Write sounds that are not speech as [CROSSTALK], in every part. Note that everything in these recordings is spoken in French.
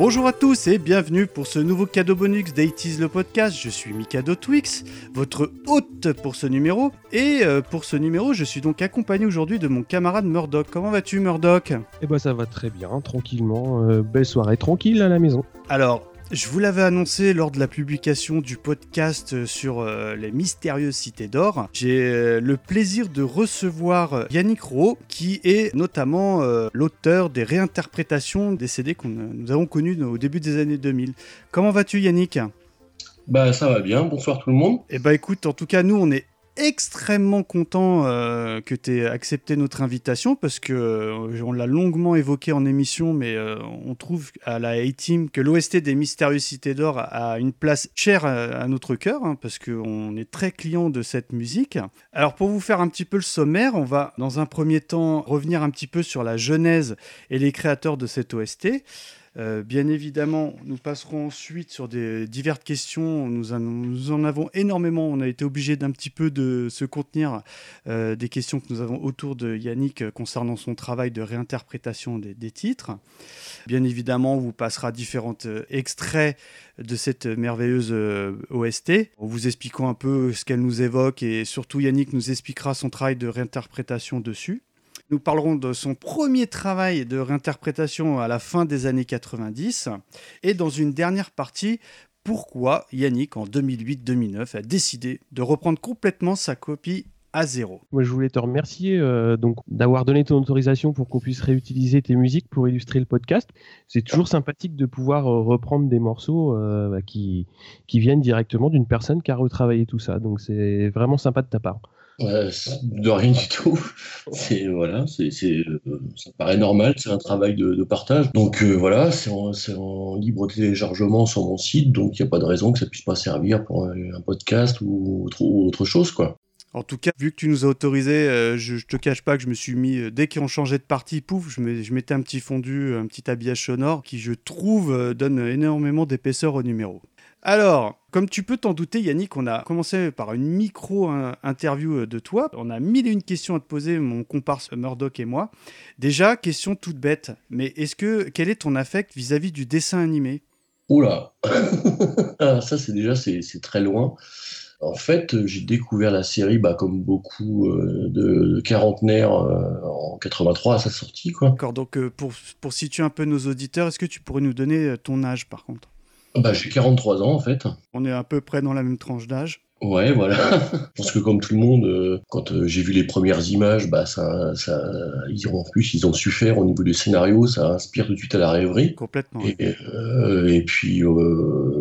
Bonjour à tous et bienvenue pour ce nouveau cadeau bonus d'Aitis le podcast. Je suis Mikado Twix, votre hôte pour ce numéro. Et euh, pour ce numéro, je suis donc accompagné aujourd'hui de mon camarade Murdoch. Comment vas-tu Murdoch? Eh ben ça va très bien, tranquillement. Euh, belle soirée tranquille à la maison. Alors, je vous l'avais annoncé lors de la publication du podcast sur euh, les mystérieuses cités d'or. J'ai euh, le plaisir de recevoir Yannick Rowe, qui est notamment euh, l'auteur des réinterprétations des CD que nous avons connus au début des années 2000. Comment vas-tu Yannick? Bah ça va bien, bonsoir tout le monde. Eh bah écoute, en tout cas nous on est extrêmement content euh, que tu aies accepté notre invitation parce que euh, on l'a longuement évoqué en émission, mais euh, on trouve à la A-Team que l'OST des Mystérieuses Cités d'Or a une place chère à, notre cœur hein, parce qu'on est très client de cette musique. Alors pour vous faire un petit peu le sommaire, on va dans un premier temps revenir un petit peu sur la genèse et les créateurs de cette OST. Euh, bien évidemment, nous passerons ensuite sur des diverses questions. Nous, en avons énormément. On a été obligé d'un petit peu de se contenir euh, des questions que nous avons autour de Yannick concernant son travail de réinterprétation des, titres. Bien évidemment, on vous passera différents euh, extraits de cette merveilleuse OST, en vous expliquant un peu ce qu'elle nous évoque et surtout Yannick nous expliquera son travail de réinterprétation dessus. Nous parlerons de son premier travail de réinterprétation à la fin des années 90 et dans une dernière partie, pourquoi Yannick en 2008-2009 a décidé de reprendre complètement sa copie à zéro? Moi, je voulais te remercier euh, donc d'avoir donné ton autorisation pour qu'on puisse réutiliser tes musiques pour illustrer le podcast. C'est toujours sympathique de pouvoir euh, reprendre des morceaux euh, bah, qui, qui viennent directement d'une personne qui a retravaillé tout ça. Donc, c'est vraiment sympa de ta part de rien du tout. C'est voilà, c'est ça paraît normal, c'est un travail de, partage. Donc euh, voilà, c'est en, libre téléchargement sur mon site, donc il n'y a pas de raison que ça puisse pas servir pour un, podcast ou autre, chose quoi. En tout cas, vu que tu nous as autorisé, euh, je, je, te cache pas que je me suis mis, euh, dès qu'on changeait de partie, pouf, je, je, mettais un petit fondu, un petit habillage sonore qui, je trouve, donne énormément d'épaisseur au numéro. Alors, comme tu peux t'en douter, Yannick, on a commencé par une micro-interview de toi. On a mille et une questions à te poser, mon comparse Murdoch et moi. Déjà, question toute bête, mais est-ce que quel est ton affect vis-à-vis du dessin animé? Oula [LAUGHS] ah, Ça, c'est déjà c'est très loin. En fait, j'ai découvert la série, bah, comme beaucoup euh, de, quarantenaires, euh, en 83 à sa sortie. D'accord, donc euh, pour, pour situer un peu nos auditeurs, est-ce que tu pourrais nous donner ton âge par contre? Bah, J'ai 43 ans en fait. On est à peu près dans la même tranche d'âge. Ouais, voilà. [LAUGHS] Je pense que comme tout le monde, euh, quand euh, j'ai vu les premières images, bah ça, ça, ils ont en plus, ils ont su faire au niveau du scénario, ça inspire tout de suite à la rêverie. Complètement. Et, euh, et puis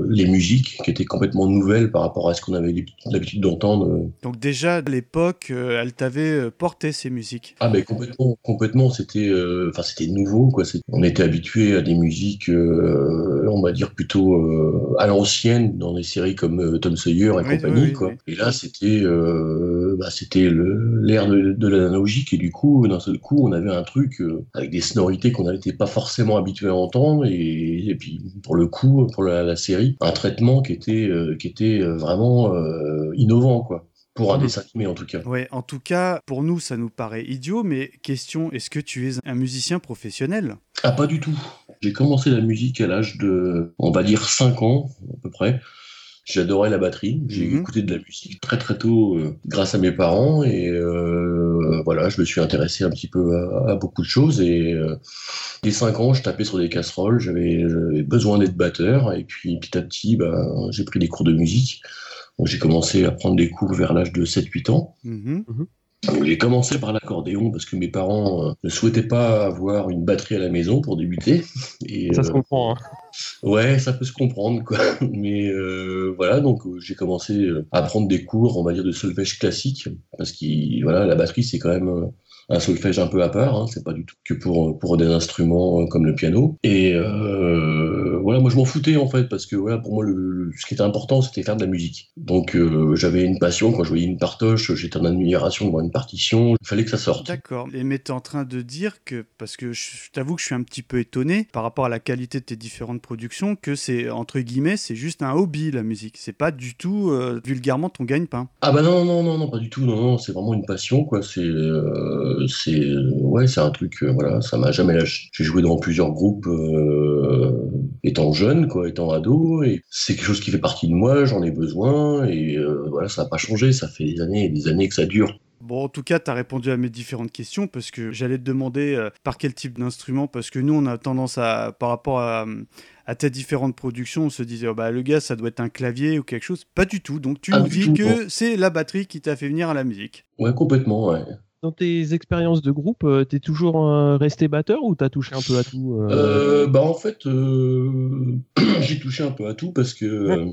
les musiques qui étaient complètement nouvelles par rapport à ce qu'on avait l'habitude d'entendre. Donc déjà à l'époque, elle t'avait porté ces musiques. Ah ben complètement, complètement. C'était, enfin c'était nouveau quoi. On était habitué à des musiques, on va dire plutôt à l'ancienne dans des séries comme Tom Sawyer et compagnie. Et là, c'était euh, bah, c'était l'ère de, l'analogique et du coup, d'un seul coup, on avait un truc euh, avec des sonorités qu'on n'était pas forcément habitué à entendre et, puis pour le coup, pour la, série, un traitement qui était euh, qui était vraiment innovant, quoi. Pour un mmh. dessin animé en tout cas. Ouais, en tout cas, pour nous, ça nous paraît idiot, mais question, est-ce que tu es un musicien professionnel? Ah, pas du tout. J'ai commencé la musique à l'âge de, on va dire, 5 ans, à peu près. J'adorais la batterie. J'ai mhm. écouté de la musique très très tôt euh, grâce à mes parents et euh, voilà, je me suis intéressé un petit peu à, beaucoup de choses et euh, dès 5 ans, je tapais sur des casseroles, j'avais besoin d'être batteur et puis petit à petit, bah, j'ai pris des cours de musique. J'ai commencé à prendre des cours vers l'âge de 7-8 ans. Mhm. J'ai commencé par l'accordéon parce que mes parents euh, ne souhaitaient pas avoir une batterie à la maison pour débuter. Et, ça se euh, comprend. Hein. Ouais, ça peut se comprendre, quoi. [LAUGHS] Mais euh, voilà, donc j'ai commencé à prendre des cours, on va dire, de solfège classique parce que voilà, la batterie c'est quand même un solfège un peu à part. Hein, c'est pas du tout que pour pour des instruments comme le piano. Et voilà, moi je m'en foutais en fait parce que voilà, pour moi le, ce qui était important c'était faire de la musique. Donc j'avais une passion quand je voyais une partoche, j'étais en admiration devant une partition. Il fallait que ça sorte. D'accord. Mais tu es en train de dire que parce que je t'avoue que je suis un petit peu étonné par rapport à la qualité de tes différentes productions que c'est entre guillemets c'est juste un hobby la musique. C'est pas du tout vulgairement ton gagne-pain. Ah bah non non non non pas du tout non non c'est vraiment une passion quoi. C'est euh, c'est ouais c'est un truc euh, voilà ça m'a jamais lâché. J'ai joué dans plusieurs groupes euh, étant jeune quoi étant ado et c'est quelque chose qui fait partie de moi j'en ai besoin et voilà ça n'a pas changé ça fait des années et des années que ça dure. Bon, en tout cas, tu as répondu à mes différentes questions parce que j'allais te demander par quel type d'instrument, parce que nous, on a tendance à, par rapport à, à tes différentes productions, on se disait, oh, bah, le gars, ça doit être un clavier ou quelque chose. Pas du tout. Donc, tu nous dis que c'est la batterie qui t'a fait venir à la musique. Ouais, complètement, ouais. Dans tes expériences de groupe, euh, t'es toujours euh, resté batteur ou t'as touché un peu à tout euh Bah en fait, [CLEARS THROAT] j'ai touché un peu à tout parce que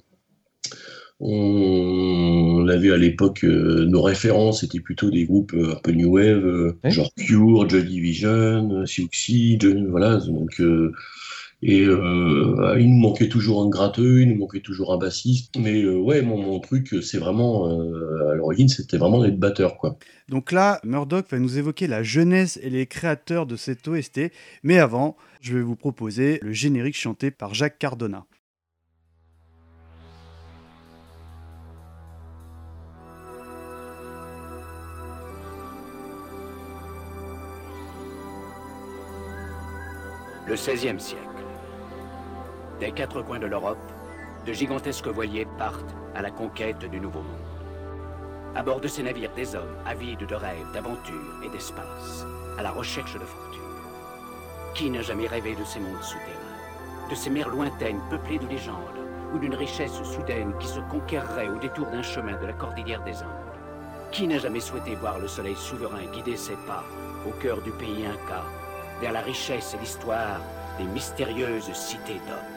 on avait à l'époque nos références étaient plutôt des groupes un peu new wave, genre Cure, Joy Division, Siouxsie, voilà. Donc et euh, il nous manquait toujours un gratteux, il nous manquait toujours un bassiste. Mais euh, ouais, mon, mon truc, c'est vraiment, euh, à l'origine, c'était vraiment d'être batteur. Quoi. Donc là, Murdoch va nous évoquer la jeunesse et les créateurs de cette OST. Mais avant, je vais vous proposer le générique chanté par Jacques Cardona. Le XVIe siècle. Des quatre coins de l'Europe, de gigantesques voiliers partent à la conquête du Nouveau Monde. À bord de ces navires, des hommes avides de rêves, d'aventures et d'espace, à la recherche de fortune. Qui n'a jamais rêvé de ces mondes souterrains, de ces mers lointaines peuplées de légendes, ou d'une richesse soudaine qui se conquerrait au détour d'un chemin de la cordillère des Andes? Qui n'a jamais souhaité voir le soleil souverain guider ses pas au cœur du pays Inca, vers la richesse et l'histoire des mystérieuses cités d'hommes?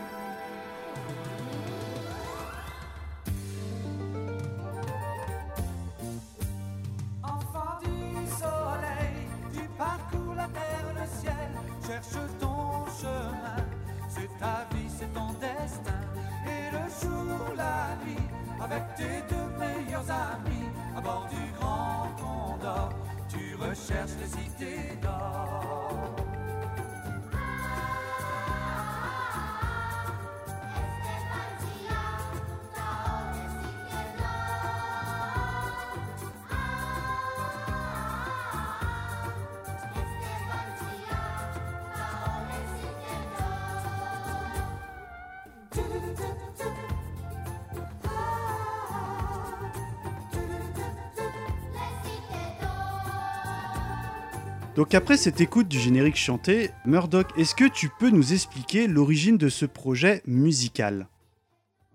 Donc après cette écoute du générique chanté, Murdoch, est-ce que tu peux nous expliquer l'origine de ce projet musical?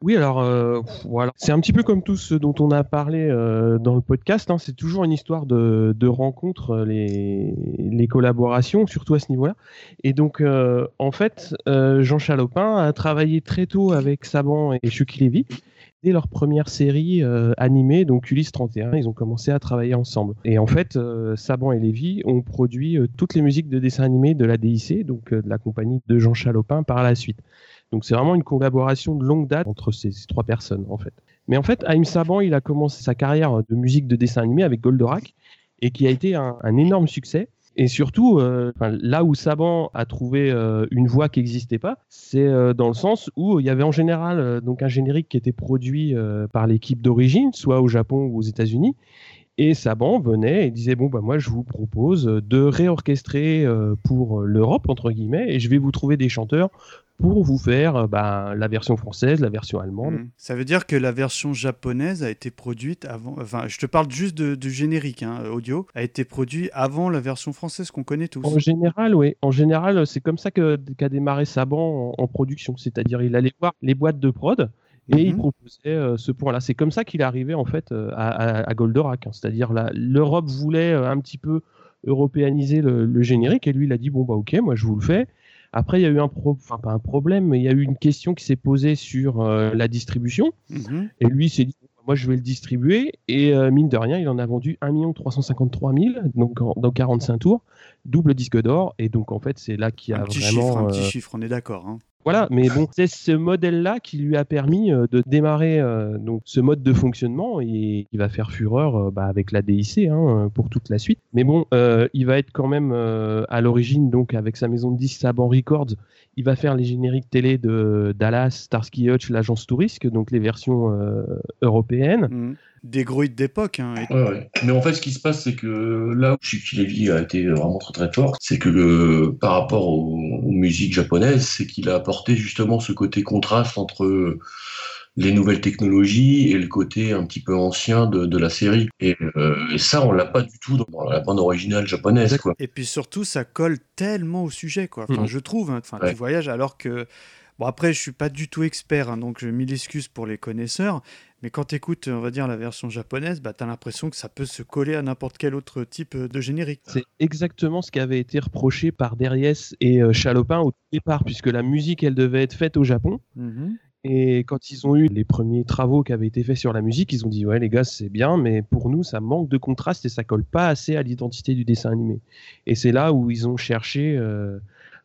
Oui, alors euh, voilà, c'est un petit peu comme tout ce dont on a parlé euh, dans le podcast. Hein. c'est toujours une histoire de, de rencontres, euh, les, collaborations, surtout à ce niveau-là. Et donc, en fait, Jean Chalopin a travaillé très tôt avec Saban et Chuck Levy leur première série euh, animée, donc Ulysse 31, ils ont commencé à travailler ensemble. Et en fait, euh, Saban et Lévy ont produit euh, toutes les musiques de dessins animés de la DIC, donc de la compagnie de Jean Chalopin par la suite. Donc c'est vraiment une collaboration de longue date entre ces, trois personnes en fait. Mais en fait, Haïm Saban, il a commencé sa carrière de musique de dessin animé avec Goldorak et qui a été un énorme succès. Et surtout, euh, là où Saban a trouvé euh, une voix qui n'existait pas, c'est euh, dans le sens où il y avait en général donc un générique qui était produit par l'équipe d'origine, soit au Japon ou aux États-Unis. Et Saban venait et disait bon bah moi je vous propose de réorchestrer pour l'Europe entre guillemets et je vais vous trouver des chanteurs pour vous faire euh, bah, la version française, la version allemande. Hmm. Ça veut dire que la version japonaise a été produite avant. Enfin, je te parle juste du générique hein, audio, a été produit avant la version française qu'on connaît tous. En général, oui. En général, c'est comme ça qu'a démarré Saban en, production. C'est-à-dire, il allait voir les boîtes de prod. Et il mhm. proposait euh, ce point-là. C'est comme ça qu'il est arrivé en fait euh, à, Goldorak. Hein. C'est-à-dire l'Europe voulait un petit peu européaniser le, le, générique et lui il a dit bon bah ok moi je vous le fais après, il y a eu un enfin pas un problème, mais il y a eu une question qui s'est posée sur euh, la distribution. Mhm. Et lui s'est dit moi je vais le distribuer et euh, mine de rien, il en a vendu 1 353 000 donc dans 45 tours, double disque d'or et donc en fait c'est là qu'il y a un petit vraiment chiffre, un petit euh, chiffre, on est d'accord. hein. Voilà, [LAUGHS] mais bon, c'est ce modèle-là qui lui a permis euh, de démarrer euh, donc ce mode de fonctionnement et qui va faire fureur euh, bah, avec la DIC hein, pour toute la suite. Mais bon, euh, il va être quand même euh, à l'origine donc avec sa maison de disques Saban Records, il va faire les génériques télé de Dallas, Starsky Hutch, l'agence Tourisque, donc les versions euh, européennes. Mhm. Des gros hits d'époque. hein, et- Ouais, ouais. Mais en fait, ce qui se passe, c'est que là où Chucky Levy a été vraiment très très fort, c'est que euh, par rapport aux, aux musiques japonaises, c'est qu'il a apporté justement ce côté contraste entre les nouvelles technologies et le côté un petit peu ancien de, de la série. Et, euh, et ça, on l'a pas du tout dans la bande originale japonaise. Quoi. Et puis surtout, ça colle tellement au sujet, quoi. Enfin, Mhm. je trouve. hein. Enfin, Ouais. tu voyages alors que. Bon, après, je suis pas du tout expert, hein, donc je mille excuses pour les connaisseurs. Mais quand tu écoutes, on va dire, la version japonaise, bah, tu as l'impression que ça peut se coller à n'importe quel autre type de générique. C'est exactement ce qui avait été reproché par Derriès et euh, Chalopin au départ, puisque la musique, elle devait être faite au Japon. Mhm. Et quand ils ont eu les premiers travaux qui avaient été faits sur la musique, ils ont dit ouais les gars c'est bien, mais pour nous ça manque de contraste et ça colle pas assez à l'identité du dessin animé. Et c'est là où ils ont cherché euh,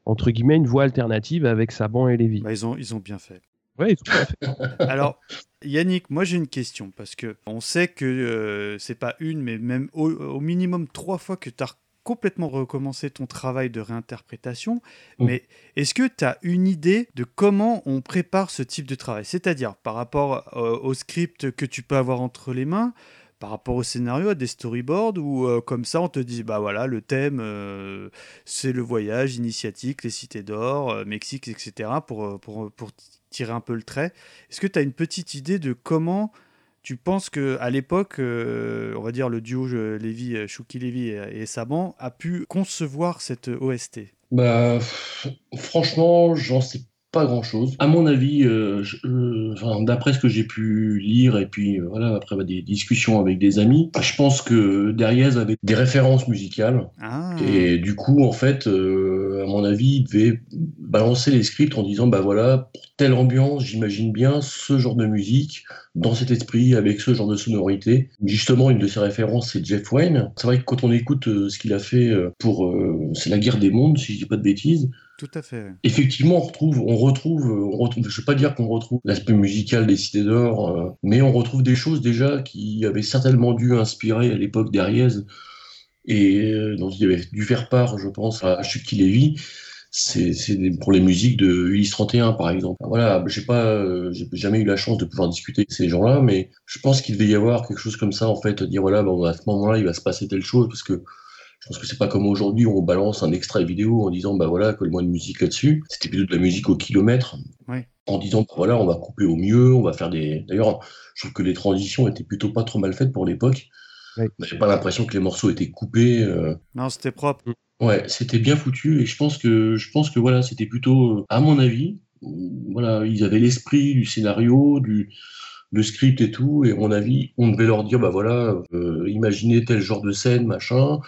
entre guillemets une voie alternative avec Saban et Lévy. Bah, ils, ont, ils ont bien fait. Ouais, tout à fait. [LAUGHS] Alors, Yannick, moi j'ai une question parce que on sait que euh, c'est pas une, mais même au, au minimum trois fois que tu as complètement recommencé ton travail de réinterprétation. Mm. Mais est-ce que tu as une idée de comment on prépare ce type de travail? C'est-à-dire par rapport euh, au script que tu peux avoir entre les mains par rapport au scénario, à des storyboards, ou euh, comme ça on te dit, bah voilà, le thème, euh, c'est le voyage initiatique, les cités d'or, euh, Mexique, etc., pour, pour, pour tirer un peu le trait. Est-ce que tu as une petite idée de comment tu penses que à l'époque, euh, on va dire le duo euh, Lévy, euh, Chouki Lévy et, et Saban a pu concevoir cette OST Bah, franchement, j'en sais pas grand-chose. À mon avis, euh, euh, enfin, d'après ce que j'ai pu lire et puis euh, voilà, après bah, des discussions avec des amis, je pense que Derriès avait des références musicales Ah, et du coup, en fait, à mon avis, il devait balancer les scripts en disant bah voilà, pour telle ambiance, j'imagine bien ce genre de musique dans cet esprit avec ce genre de sonorité. Justement, une de ses références, c'est Jeff Wayne. C'est vrai que quand on écoute ce qu'il a fait pour c'est la guerre des mondes, si je dis pas de bêtises. Tout à fait. Effectivement, on retrouve, on retrouve, on je vais pas dire qu'on retrouve l'aspect musical des Cités d'Or, euh, mais on retrouve des choses déjà qui avaient certainement dû inspirer à l'époque d'Ariès et euh, dont il avait dû faire part, je pense, à Chucky Levy. C'est pour les musiques de Ulysse 31, par exemple. Voilà, j'ai pas, euh, jamais eu la chance de pouvoir discuter avec ces gens-là, mais je pense qu'il devait y avoir quelque chose comme ça, en fait, dire voilà, à ce moment-là, il va se passer telle chose, parce que pense que c'est pas comme aujourd'hui où on balance un extrait vidéo en disant bah voilà colle-moi une musique là-dessus. C'était plutôt de la musique au kilomètre. Ouais. En disant bah, voilà on va couper au mieux, on va faire des. D'ailleurs je trouve que les transitions étaient plutôt pas trop mal faites pour l'époque. Ouais. J'ai pas l'impression que les morceaux étaient coupés. euh. Non, c'était propre. Ouais c'était bien foutu et je pense que je pense que voilà c'était plutôt euh, à mon avis voilà ils avaient l'esprit du scénario du le script et tout, et à mon avis, on devait leur dire, bah voilà, euh, imaginez tel genre de scène, machin,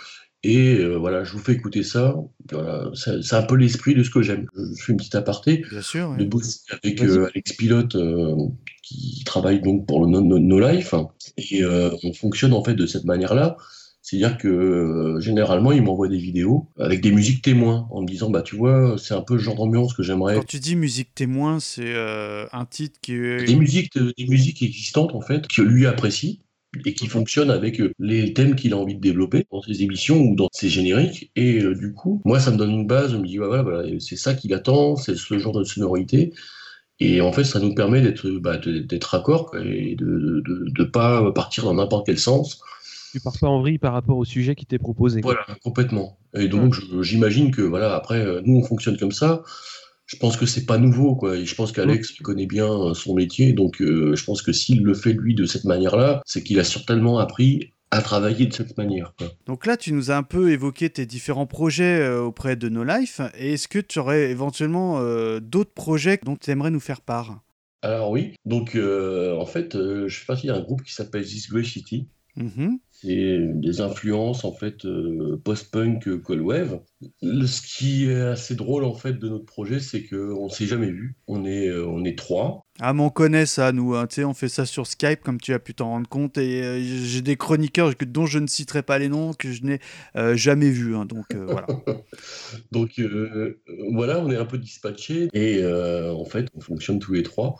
et euh, voilà, je vous fais écouter ça. Voilà, c'est un peu l'esprit de ce que j'aime. Je, fais une petite aparté Bien sûr. ouais. de bosser avec euh, Alex Pilote qui qui travaille donc pour le No, No- No Life et euh, on fonctionne en fait de cette manière-là. C'est-à-dire que euh, généralement, il m'envoie des vidéos avec des musiques témoins en me disant bah tu vois, c'est un peu le genre d'ambiance que j'aimerais. Quand tu dis musique témoin, c'est euh, un titre qui. Des musiques, euh, des musiques existantes en fait que lui apprécie et qui fonctionnent avec euh, les thèmes qu'il a envie de développer dans ses émissions ou dans ses génériques. Et euh, du coup, moi, ça me donne une base. Je me dis ouais, voilà, voilà, c'est ça qu'il attend, c'est ce genre de sonorité. Et en fait, ça nous permet d'être bah, raccord et de ne pas partir dans n'importe quel sens. Tu pars pas en vrille par rapport au sujet qui t'est proposé. Voilà, complètement. Et donc, j'imagine que, voilà, après, euh, nous, on fonctionne comme ça. Je pense que c'est pas nouveau, quoi. Et je pense qu'Alex connaît bien euh, son métier. Donc, euh, je pense que s'il le fait, lui, de cette manière-là, c'est qu'il a certainement appris à travailler de cette manière, quoi. Donc là, tu nous as un peu évoqué tes différents projets euh, auprès de No Life. Et est-ce que tu aurais éventuellement euh, d'autres projets dont tu aimerais nous faire part? Alors, oui. Donc, en fait, je fais partie d'un groupe qui s'appelle This Grey City. Mhm. C'est des influences en fait euh, post-punk, cold wave. Ce qui est assez drôle en fait de notre projet, c'est qu'on s'est jamais vu. On est, euh, on est trois. Ah, mais on connaît ça, nous. hein. On fait ça sur Skype, comme tu as pu t'en rendre compte. Et euh, j'ai des chroniqueurs que- dont je ne citerai pas les noms, que je n'ai euh, jamais vus. hein. donc euh, voilà. [LAUGHS] Donc euh, voilà, on est un peu dispatchés et euh, en fait, on fonctionne tous les trois.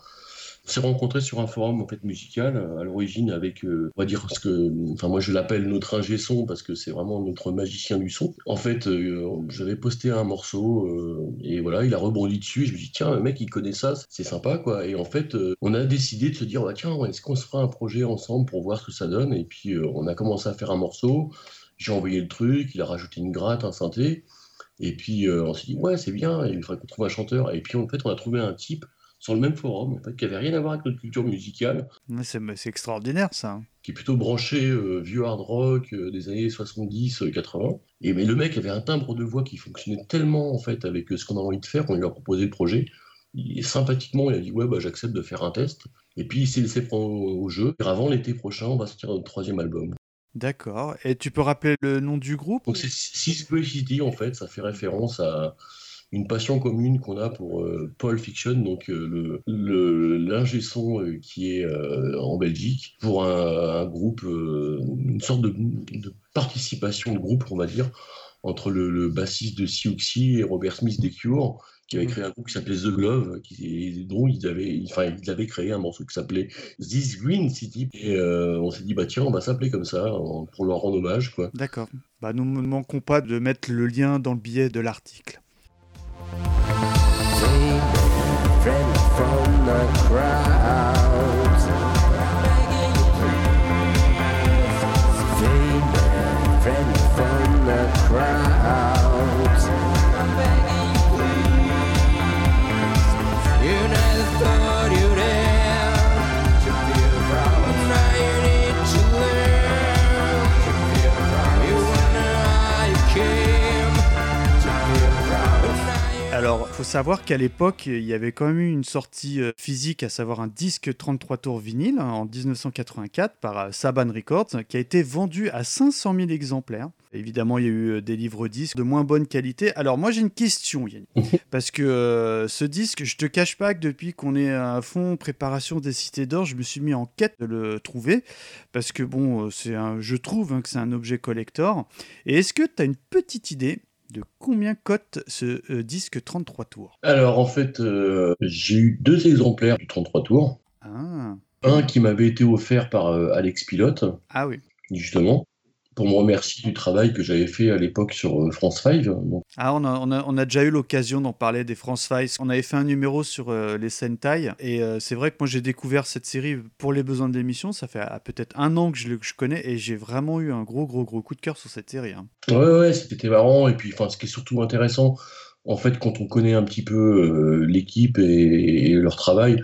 On s'est rencontrés sur un forum en fait musical euh, à l'origine avec, euh, on va dire ce que, enfin moi je l'appelle notre ingé son parce que c'est vraiment notre magicien du son. En fait, euh, j'avais posté un morceau et voilà, il a rebondi dessus. Je me dis tiens, le mec il connaît ça, c'est sympa quoi. Et en fait, on a décidé de se dire bah, tiens, est-ce qu'on se fera un projet ensemble pour voir ce que ça donne? Et puis on a commencé à faire un morceau. J'ai envoyé le truc, il a rajouté une gratte, un synthé. Et puis on s'est dit, ouais, c'est bien, il faudrait qu'on trouve un chanteur. Et puis en fait, on a trouvé un type sur le même forum, en fait, qui avait rien à voir avec notre culture musicale, C'est extraordinaire, ça. hein. qui est plutôt branché euh, vieux hard rock euh, des années 70-80. Et mais le mec avait un timbre de voix qui fonctionnait tellement en fait avec euh, ce qu'on a envie de faire, on lui a proposé le projet. Sympathiquement, il a dit ouais bah j'accepte de faire un test. Et puis il s'est laissé prendre au, au jeu. Et avant l'été prochain, on va sortir notre troisième album. D'accord. Et tu peux rappeler le nom du groupe Donc c'est Six City en fait, ça fait référence à une passion commune qu'on a pour euh, Paul Fiction, donc euh, le l'ingé son euh, qui est en Belgique, pour un, un groupe, une sorte de, de participation de groupe, on va dire, entre le, le bassiste de Siouxsie et Robert Smith des Cure, qui avait créé un groupe qui s'appelait The Glove, qui, dont ils avaient, enfin, ils avaient créé un morceau qui s'appelait This Green City. Et euh, on s'est dit, bah tiens, on va s'appeler comme ça, pour leur rendre hommage. D'accord. Bah, nous ne manquons pas de mettre le lien dans le billet de l'article. From the crowd. Faut savoir qu'à l'époque, il y avait quand même eu une sortie euh, physique, à savoir un disque 33 tours vinyle hein, en 1984 par euh, Saban Records, qui a été vendu à 500 000 exemplaires. Évidemment, il y a eu euh, des livres disques de moins bonne qualité. Alors, moi, j'ai une question, Yannick, [LAUGHS] parce que euh, ce disque, je te cache pas que depuis qu'on est à fond préparation des Cités d'Or, je me suis mis en quête de le trouver, parce que bon, c'est un, je trouve hein, que c'est un objet collector. Et est-ce que tu as une petite idée de combien cote ce euh, disque 33 tours? Alors en fait, euh, j'ai eu deux exemplaires du 33 tours. ah. Un qui m'avait été offert par euh, Alex Pilote, ah oui. justement, pour me remercier du travail que j'avais fait à l'époque sur euh, France 5. Donc, Ah, on a, on a- on a déjà eu l'occasion d'en parler des France Files. On avait fait un numéro sur euh, les Sentai. Et euh, c'est vrai que moi, j'ai découvert cette série pour les besoins de l'émission. Ça fait ah, peut-être un an que je, que je connais. Et j'ai vraiment eu un gros, gros, gros coup de cœur sur cette série. hein. ouais, ouais, c'était marrant. Et puis, ce qui est surtout intéressant, en fait, quand on connaît un petit peu l'équipe et, et leur travail,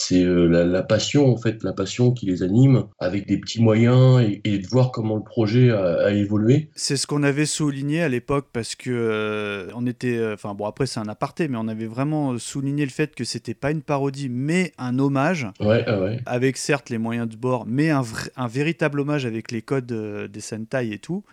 c'est euh, la, la passion, en fait, la passion qui les anime, avec des petits moyens et, et de voir comment le projet a, a évolué. C'est ce qu'on avait souligné à l'époque parce que euh, on était, euh, enfin bon après c'est un aparté, mais on avait vraiment souligné le fait que c'était pas une parodie mais un hommage Ouais, ah ouais. avec certes les moyens de bord, mais un, un véritable hommage avec les codes euh, des Sentai et tout.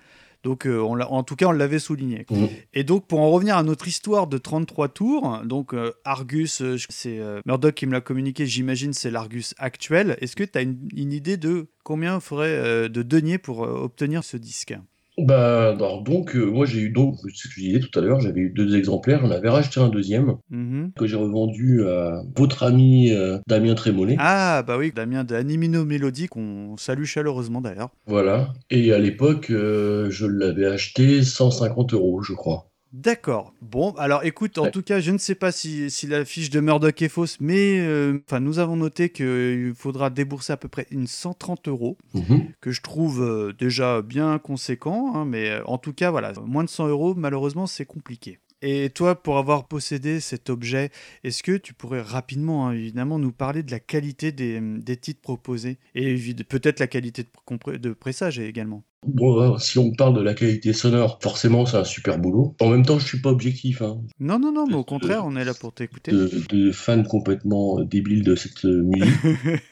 Donc, euh, on en tout cas, on l'avait souligné. Mhm. Et donc, pour en revenir à notre histoire de 33 tours, donc euh, Argus, euh, c'est Murdoch qui me l'a communiqué, j'imagine c'est l'Argus actuel. Est-ce que tu as une, une idée de combien il faudrait de deniers pour obtenir ce disque? Bah, alors donc, euh, moi j'ai eu donc, ce que je disais tout à l'heure, j'avais eu deux exemplaires, j'en avais racheté un deuxième Mhm. que j'ai revendu à votre ami euh, Damien Trémollet. Ah, bah oui, Damien d'Animino Mélodie, qu'on salue chaleureusement d'ailleurs. Voilà. Et à l'époque, euh, je l'avais acheté 150 euros, je crois. D'accord. Bon, alors écoute, en Ouais. tout cas, je ne sais pas si, si la fiche de Murdoch est fausse, mais euh, enfin, nous avons noté qu'il faudra débourser à peu près une 130 euros, Mhm. que je trouve euh, déjà bien conséquent, hein, mais euh, en tout cas, voilà, moins de 100 euros, malheureusement, c'est compliqué. Et toi, pour avoir possédé cet objet, est-ce que tu pourrais rapidement, hein, évidemment, nous parler de la qualité des, des titres proposés et peut-être la qualité de pressage également? Bon, si on parle de la qualité sonore, forcément, c'est un super boulot. En même temps, je suis pas objectif. Hein. Non, non, non, mais au contraire, on est là pour t'écouter. De, de fan complètement euh, débile de cette euh, musique.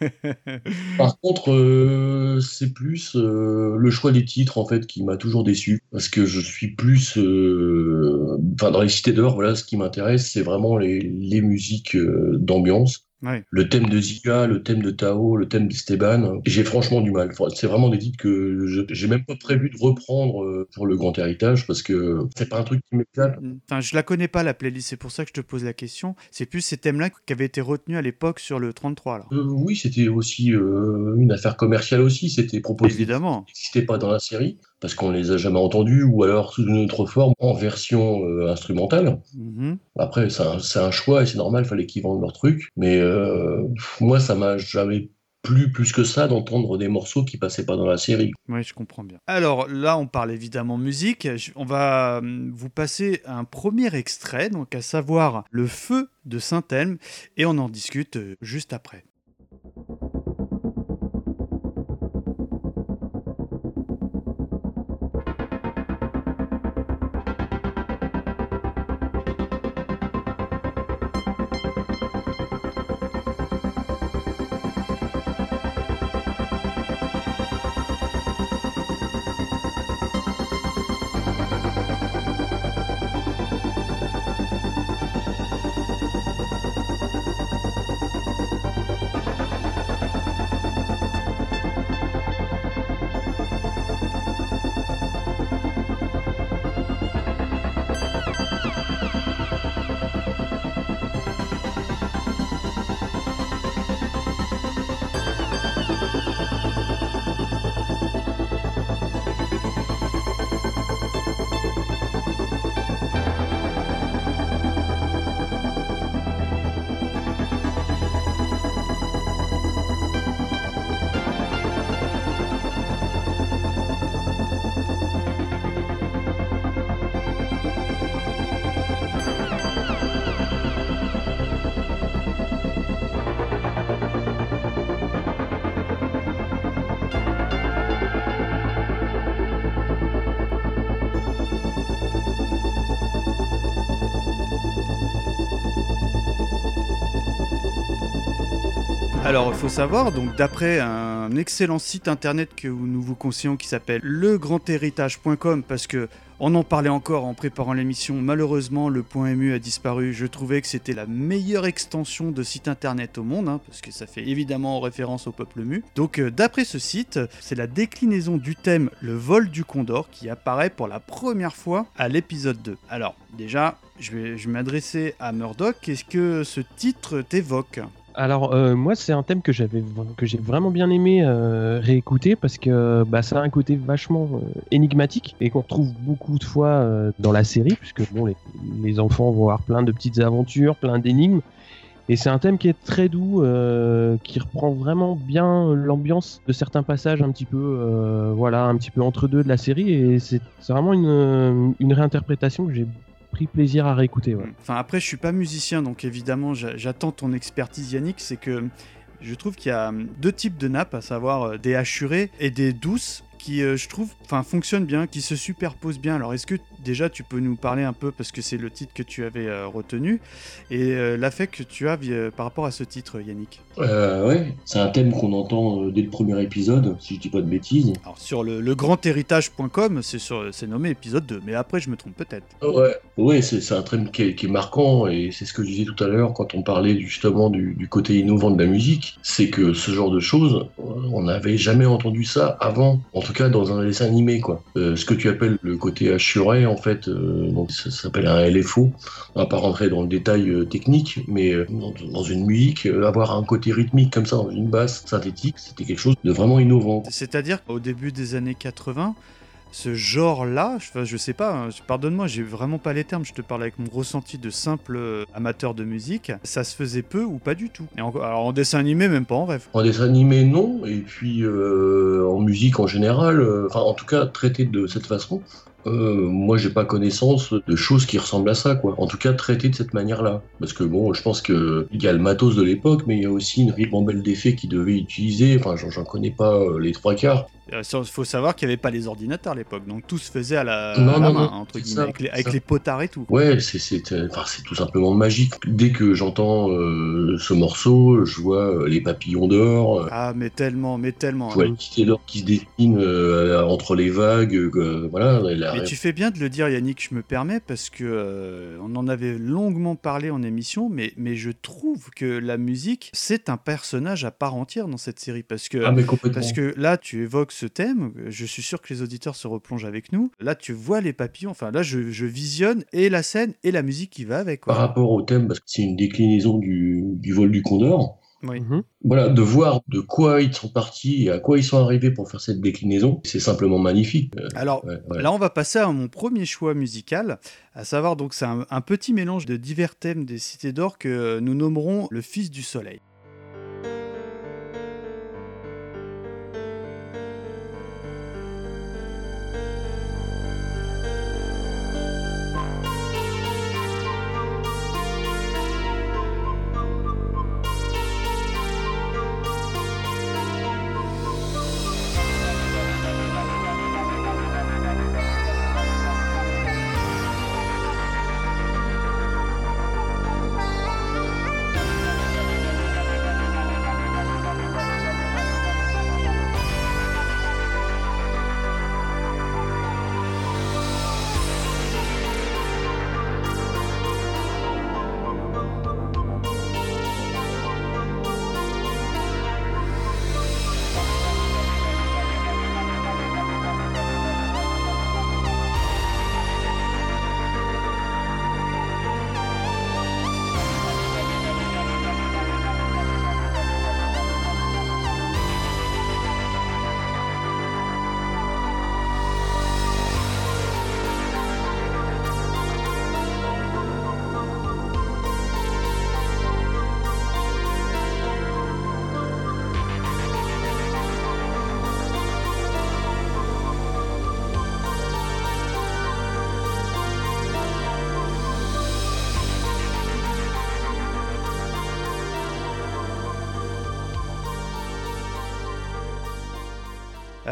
[LAUGHS] Par contre, euh, c'est plus euh, le choix des titres en fait qui m'a toujours déçu parce que je suis plus, euh, enfin dans les cités d'or, voilà, ce qui m'intéresse, c'est vraiment les, les musiques d'ambiance. Ouais. Le thème de Zika, le thème de Tao, le thème d'Esteban, j'ai franchement du mal. C'est vraiment des titres que je- j'ai même pas prévu de reprendre euh, pour le grand héritage parce que c'est pas un truc qui m'éclate. Enfin, je la connais pas la playlist, c'est pour ça que je te pose la question. C'est plus ces thèmes-là qui avaient été retenus à l'époque sur le 33 là. Euh, oui, c'était aussi euh, une affaire commerciale aussi. C'était proposé. Évidemment. n'existait pas dans la série parce qu'on les a jamais entendus ou alors sous une autre forme en version euh, instrumentale. Mhm. Après, c'est un, choix et c'est normal, fallait qu'ils vendent leur truc. Mais euh, moi, ça m'a jamais plu plus que ça d'entendre des morceaux qui passaient pas dans la série. Oui, je comprends bien. Alors là, on parle évidemment musique. On va hum, vous passer un premier extrait, donc à savoir Le Feu de Saint-Elme, et on en discute euh, juste après. Alors, il faut savoir, donc d'après un excellent site internet que nous vous conseillons qui s'appelle legrandhéritage.com, parce que on en parlait encore en préparant l'émission, malheureusement le point MU a disparu, je trouvais que c'était la meilleure extension de site internet au monde, hein, parce que ça fait évidemment référence au peuple mu. Donc euh, d'après ce site, c'est la déclinaison du thème Le vol du Condor qui apparaît pour la première fois à l'épisode 2. Alors déjà, je vais, je vais m'adresser à Murdoch, qu'est-ce que ce titre t'évoque? Alors euh, moi c'est un thème que j'avais que j'ai vraiment bien aimé euh, réécouter parce que bah, ça a un côté vachement euh, énigmatique et qu'on retrouve beaucoup de fois dans la série puisque bon les, enfants vont avoir plein de petites aventures, plein d'énigmes et c'est un thème qui est très doux, qui reprend vraiment bien l'ambiance de certains passages un petit peu voilà un petit peu entre deux de la série et c'est vraiment une, une réinterprétation que j'ai pris plaisir à réécouter. Enfin, après, je suis pas musicien, donc évidemment, j'a- j'attends ton expertise, Yannick. C'est que je trouve qu'il y a hum, deux types de nappes, à savoir euh, des hachurées et des douces, qui, euh, je trouve, fonctionnent bien, qui se superposent bien. Alors, est-ce que déjà tu peux nous parler un peu, parce que c'est le titre que tu avais euh, retenu, et euh, l'affect que tu as euh, par rapport à ce titre, Yannick Euh, ouais, c'est un thème qu'on entend dès le premier épisode, si je dis pas de bêtises. Alors, sur le, le grandhéritage.com, c'est nommé épisode 2, mais après, je me trompe peut-être. Ouais, ouais c'est un thème qui est, qui est marquant et c'est ce que je disais tout à l'heure quand on parlait justement du, du côté innovant de la musique, c'est que ce genre de choses, on n'avait jamais entendu ça avant, en tout cas dans un dessin animé quoi. Ce que tu appelles le côté assuré en fait, euh, donc ça, s'appelle un LFO. On va pas rentrer dans le détail euh, technique, mais euh, dans, dans une musique, avoir un côté rythmique comme ça dans une basse synthétique, c'était quelque chose de vraiment innovant. C'est-à-dire qu'au début des années 80, ce genre-là, je, sais pas, hein, pardonne-moi, j'ai vraiment pas les termes, je te parle avec mon ressenti de simple amateur de musique, ça se faisait peu ou pas du tout. Et encore- alors en dessin animé, même pas en rêve. En dessin animé, non, et puis euh, en musique en général, euh, enfin en tout cas traité de cette façon, euh, moi j'ai pas connaissance de choses qui ressemblent à ça, quoi. En tout cas traité de cette manière-là, parce que bon, je pense que il y a le matos de l'époque, mais il y a aussi une ribambelle d'effets qui devait utiliser. Enfin, j'en j'en connais pas euh, les trois quarts, Il faut savoir qu'il n'y avait pas les ordinateurs à l'époque, donc tout se faisait à la, Non, à la non, main, non, entre c'est guillemets, ça, avec, les, avec potards et tout. Ouais, c'est euh, enfin, c'est tout simplement magique. Dès que j'entends euh, ce morceau, je vois euh, les papillons d'or, euh, Ah, mais tellement, mais tellement. je vois hein. d'or qui se dessinent euh, entre les vagues. euh, voilà, la- Mais tu fais bien de le dire, Yannick, je me permets, parce que euh, on en avait longuement parlé en émission, mais, mais je trouve que la musique, c'est un personnage à part entière dans cette série, parce que... Ah, mais complètement. Parce que là, tu évoques ce thème, je suis sûr que les auditeurs se replongent avec nous. Là, tu vois les papillons, enfin là, je, je visionne et la scène et la musique qui va avec. Par rapport au thème, parce que c'est une déclinaison du, du vol du Condor, Oui. Mhm. voilà, de voir de quoi ils sont partis et à quoi ils sont arrivés pour faire cette déclinaison, c'est simplement magnifique. Euh, Alors, ouais, ouais. Là, on va passer à mon premier choix musical, à savoir donc c'est un, un petit mélange de divers thèmes des cités d'or que nous nommerons le Fils du Soleil.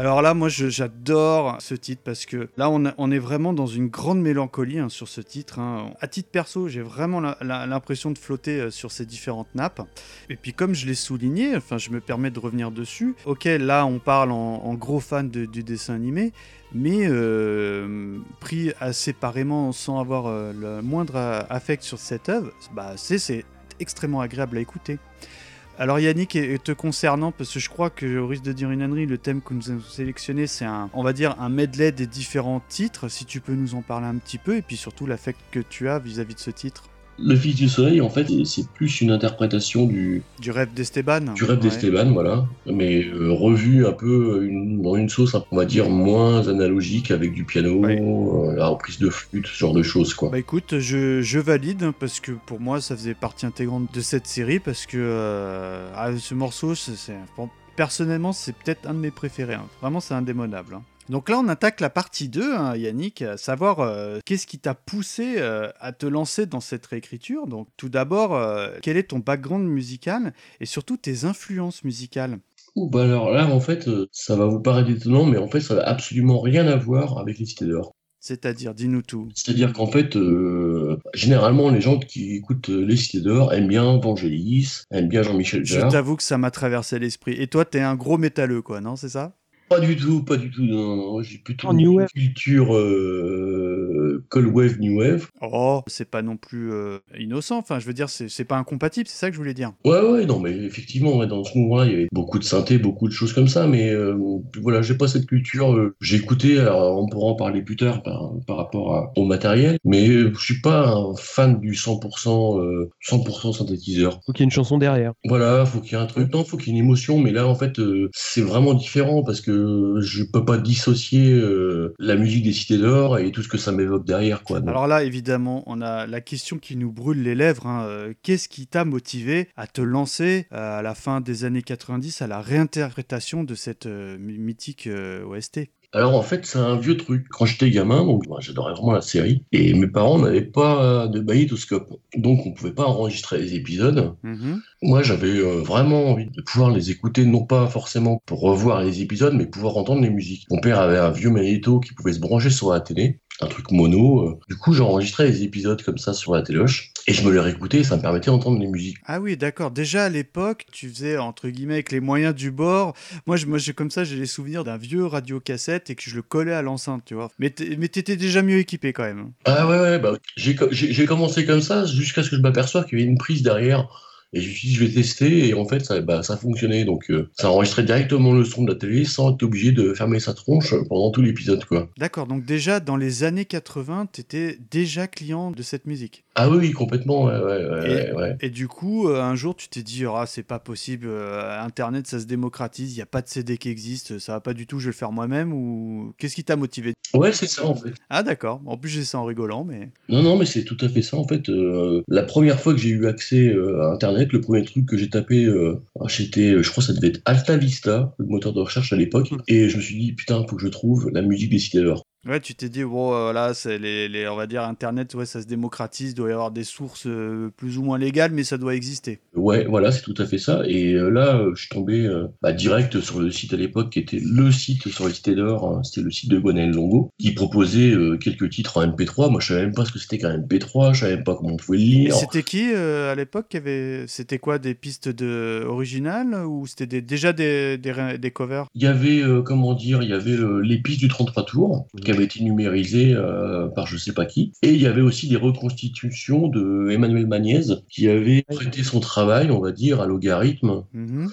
Alors là, moi, j'adore ce titre parce que là, on, est vraiment dans une grande mélancolie hein, sur ce titre. hein. À titre perso, j'ai vraiment l'impression de flotter euh, sur ces différentes nappes. Et puis, comme je l'ai souligné, enfin, je me permets de revenir dessus. Ok, là, on parle en, gros fan du dessin animé, mais euh, pris à séparément sans avoir euh, le moindre affect sur cette œuvre, bah, c'est extrêmement agréable à écouter. Alors Yannick, et te concernant, parce que je crois que au risque de dire une ânerie, le thème que nous avons sélectionné, c'est un, on va dire, un medley des différents titres. Si tu peux nous en parler un petit peu, et puis surtout l'affect que tu as vis-à-vis de ce titre, Le Fils du Soleil, en fait, c'est plus une interprétation du, du rêve d'Esteban. du rêve Ouais. d'Esteban, voilà, mais euh, revu un peu une- dans une sauce, on va dire, moins analogique avec du piano, Ouais. euh, la reprise de flûte, ce genre de choses, quoi. Bah écoute, je, je valide hein, parce que pour moi ça faisait partie intégrante de cette série parce que euh, ah, ce morceau, c'est, personnellement c'est peut-être un de mes préférés. hein. Vraiment c'est indémodable. hein. Donc là on attaque la partie 2, hein, Yannick, à savoir euh, qu'est-ce qui t'a poussé euh, à te lancer dans cette réécriture? Donc tout d'abord, euh, quel est ton background musical et surtout tes influences musicales? Ouh, bah alors là, en fait, ça va vous paraître étonnant, mais en fait, ça n'a absolument rien à voir avec les Cités d'Or. C'est-à-dire, dis-nous tout. C'est-à-dire qu'en fait, euh, généralement, les gens qui écoutent les Cités d'Or aiment bien Vangelis, aiment bien Jean-Michel Je Jarre. t'avoue que ça m'a traversé l'esprit. Et toi, t'es un gros métalleux, quoi, non C'est ça? Pas du tout, pas du tout. Non, non, j'ai plutôt En une culture euh, Cold Wave, New Wave. Oh, c'est pas non plus euh, innocent. Enfin, je veux dire, c'est pas incompatible, c'est ça que je voulais dire. Ouais, ouais, non, mais effectivement, dans ce mouvement-là, il y avait beaucoup de synthé, beaucoup de choses comme ça, mais euh, voilà, j'ai pas cette culture. euh, j'ai écouté, alors on pourra en parler plus tard par, par rapport à- au matériel, mais euh, je suis pas un fan du 100%, euh, 100% synthétiseur. Faut qu'il y ait une chanson derrière. Voilà, faut qu'il y ait un truc, non, faut qu'il y ait une émotion, mais là, en fait, euh, c'est vraiment différent parce que je peux pas dissocier euh, la musique des Cités d'Or et tout ce que ça m'évoque derrière, quoi. Donc, Alors là, évidemment, on a la question qui nous brûle les lèvres. hein, euh, Qu'est-ce qui t'a motivé à te lancer euh, à la fin des années 90 à la réinterprétation de cette euh, my- mythique OST Alors en fait, c'est un vieux truc. Quand j'étais gamin, donc moi, j'adorais vraiment la série, et mes parents n'avaient pas de magnétoscope, donc on pouvait pas enregistrer les épisodes. Mhm. Moi, j'avais euh, vraiment envie de pouvoir les écouter, non pas forcément pour revoir les épisodes, mais pouvoir entendre les musiques. Mon père avait un vieux magnéto qui pouvait se brancher sur la télé, un truc mono. euh. Du coup, j'enregistrais les épisodes comme ça sur la téloche, et je me les réécoutais, et ça me permettait d'entendre les musiques. Ah oui, d'accord. Déjà à l'époque, tu faisais entre guillemets avec les moyens du bord. Moi, je, moi, j'ai comme ça, j'ai les souvenirs d'un vieux radio-cassette et que je le collais à l'enceinte, tu vois. Mais t'étais déjà mieux équipé quand même. Ah ouais, ouais, bah, j'ai commencé comme ça jusqu'à ce que je m'aperçoive qu'il y avait une prise derrière. Et je me suis dit, je vais tester, et en fait, ça, bah, ça fonctionnait. Donc, euh, ça enregistrait directement le son de la télé sans être obligé de fermer sa tronche pendant tout l'épisode, quoi. D'accord. Donc déjà dans les années 80, t'étais déjà client de cette musique? Ah oui, complètement, ouais, ouais, ouais, Et- ouais. Et du coup, euh, un jour, tu t'es dit, ah, c'est pas possible, euh, Internet, ça se démocratise, il n'y a pas de CD qui existe, ça va pas du tout, je vais le faire moi-même, ou qu'est-ce qui t'a motivé? Ouais, c'est ça, en fait. Ah, d'accord. En plus, j'ai ça en rigolant, mais. Non, non, mais c'est tout à fait ça, en fait. Euh, la première fois que j'ai eu accès euh, à Internet, le premier truc que j'ai tapé, euh, c'était, je crois que ça devait être Alta Vista, le moteur de recherche à l'époque, et je me suis dit, putain, faut que je trouve la musique des d'Or. Ouais, tu t'es dit, bon, euh, c'est les, les- on va dire, Internet, ouais, ça se démocratise, il doit y avoir des sources euh, plus ou moins légales, mais ça doit exister. Ouais, voilà, c'est tout à fait ça. Et euh, là, euh, je suis tombé bah, direct sur le site à l'époque qui était le site sur les cités d'or, hein, c'était le site de Gwenaël Longo, qui proposait quelques titres en MP3. Moi, je savais même pas ce que c'était qu'un MP3, je savais même pas comment on pouvait le Et lire. c'était qui à l'époque qui avait. C'était quoi, des pistes de... originales ou c'était des- déjà des, des, covers? Il y avait, comment dire, il y avait les pistes du 33 tours qui avaient été numérisées euh, par je sais pas qui. Et il y avait aussi des reconstitutions de Emmanuel Magnez qui avait prêté son travail, on va dire, à logarithme. Mhm.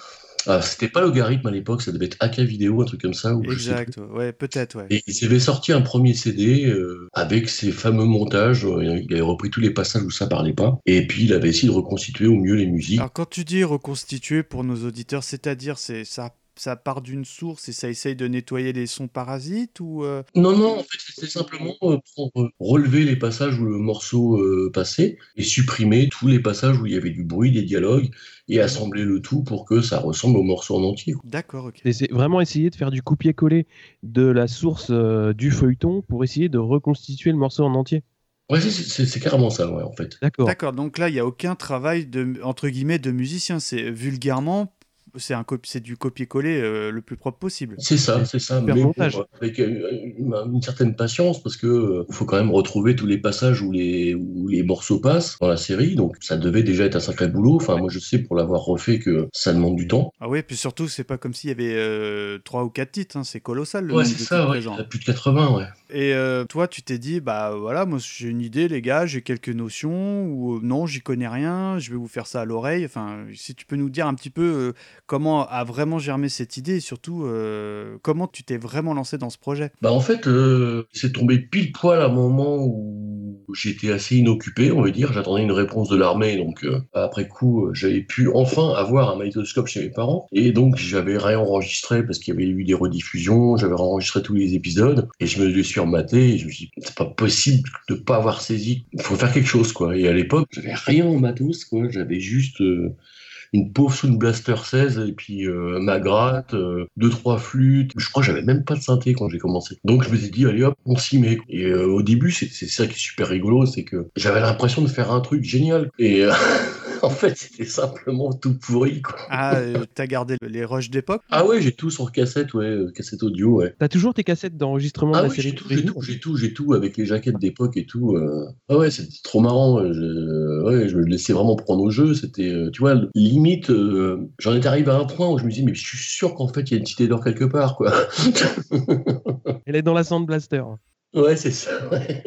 Ah, c'était pas logarithme à l'époque, ça devait être AK Vidéo, un truc comme ça. Ou je sais Exact, ouais, peut-être, ouais. Et il avait sorti un premier CD euh, avec ses fameux montages. euh, Il avait repris tous les passages où ça parlait pas. Et puis il avait essayé de reconstituer au mieux les musiques. Alors quand tu dis reconstituer pour nos auditeurs, c'est-à-dire c'est ça, ça part d'une source et ça essaye de nettoyer les sons parasites ou euh, Non, non, en fait, c'était simplement euh, euh, relever les passages où le morceau euh, passait et supprimer tous les passages où il y avait du bruit, des dialogues et assembler le tout pour que ça ressemble au morceau en entier. D'accord, ok. Et c'est vraiment essayer de faire du copier-coller de la source euh, du feuilleton pour essayer de reconstituer le morceau en entier. Ouais, c'est- c'est c'est carrément ça, ouais, en fait. D'accord. D'accord, donc là il n'y a aucun travail de entre guillemets de musicien, c'est vulgairement c'est un c'est du copier-coller euh, le plus propre possible. C'est ça, c'est ça. Mais bon, avec euh, une, une certaine patience, parce que euh, faut quand même retrouver tous les passages où les, où les morceaux passent dans la série. Donc ça devait déjà être un sacré boulot. Enfin, moi je sais pour l'avoir refait que ça demande du temps. Ah oui, puis surtout c'est pas comme s'il y avait euh, trois ou quatre titres, hein, c'est colossal le Ouais, c'est ça, ouais. y a plus de 80, ouais. Et toi, tu t'es dit, bah voilà, moi j'ai une idée, les gars, j'ai quelques notions, ou non, j'y connais rien, je vais vous faire ça à l'oreille. Enfin, si tu peux nous dire un petit peu comment a vraiment germé cette idée, et surtout euh, comment tu t'es vraiment lancé dans ce projet? Bah en fait, euh, c'est tombé pile poil à un moment où j'étais assez inoccupé, on va dire. J'attendais une réponse de l'armée, donc euh, après coup, j'avais pu enfin avoir un magnétoscope chez mes parents. Et donc j'avais réenregistré parce qu'il y avait eu des rediffusions, j'avais enregistré tous les épisodes, et je me suis rematé, et je me suis dit, c'est pas possible de pas avoir saisi. Il faut faire quelque chose, quoi. Et à l'époque, j'avais rien en matos, quoi. J'avais juste... une pauvre Sound Blaster 16 et puis euh, ma gratte, euh, deux trois flûtes. Je crois que j'avais même pas de synthé quand j'ai commencé. Donc je me suis dit allez hop, on s'y met. Et euh, au début, c'est c'est ça qui est super rigolo, c'est que j'avais l'impression de faire un truc génial. Et euh, [LAUGHS] [LAUGHS] en fait, c'était simplement tout pourri quoi. Ah, euh, t'as gardé les rushs d'époque? Ah ouais, j'ai tout sur cassette, ouais, euh, cassette audio, ouais. T'as toujours tes cassettes d'enregistrement Ah de la oui, série j'ai tout, j'ai tout, j'ai tout, j'ai tout avec les jaquettes d'époque et tout. euh. Ah ouais, c'était trop marrant. Je, ouais, je me laissais vraiment prendre au jeu. C'était, tu vois, limite, euh, j'en étais arrivé à un point où je me disais, mais je suis sûr qu'en fait, il y a une cité d'or quelque part, quoi. [LAUGHS] Elle est dans la Sound Blaster. Ouais, c'est ça. ouais.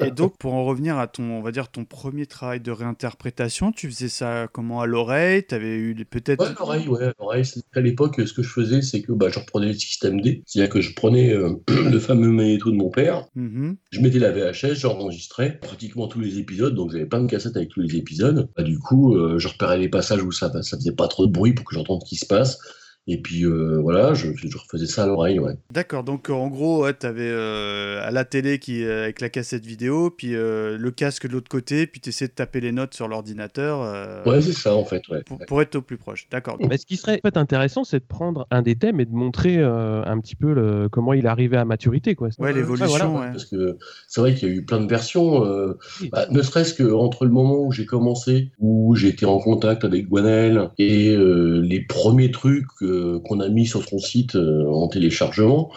Et donc, pour en revenir à ton, on va dire, ton premier travail de réinterprétation, tu faisais ça comment à l'oreille? T'avais eu peut-être. Ouais, l'oreille, ouais, l'oreille. À l'époque, ce que je faisais, c'est que bah, je reprenais le système D. C'est-à-dire que je prenais euh, [CLEARS THROAT] le fameux magnéto de mon père, Mhm. Je mettais la VHS, j'enregistrais pratiquement tous les épisodes, donc j'avais plein de cassettes avec tous les épisodes. Bah, du coup, euh, je repérais les passages où ça, ça faisait pas trop de bruit pour que j'entende ce qui se passe. Et puis euh, voilà, je, je refaisais ça à l'oreille, ouais. D'accord, donc euh, en gros, ouais, tu avais à la télé qui, euh, avec la cassette vidéo, puis euh, le casque de l'autre côté, puis tu essaies de taper les notes sur l'ordinateur euh, Ouais, c'est ça en fait, ouais. pour, pour être au plus proche. D'accord. Mais ce qui serait peut-être intéressant, c'est de prendre un des thèmes et de montrer euh, un petit peu le- comment il est arrivé à maturité. Quoi. Ouais, l'évolution. voilà, ouais. Parce que c'est vrai qu'il y a eu plein de versions, euh, bah, ne serait-ce que entre le moment où j'ai commencé, où j'ai été en contact avec Gwenel, et euh, les premiers trucs euh, qu'on a mis sur son site euh, en téléchargement,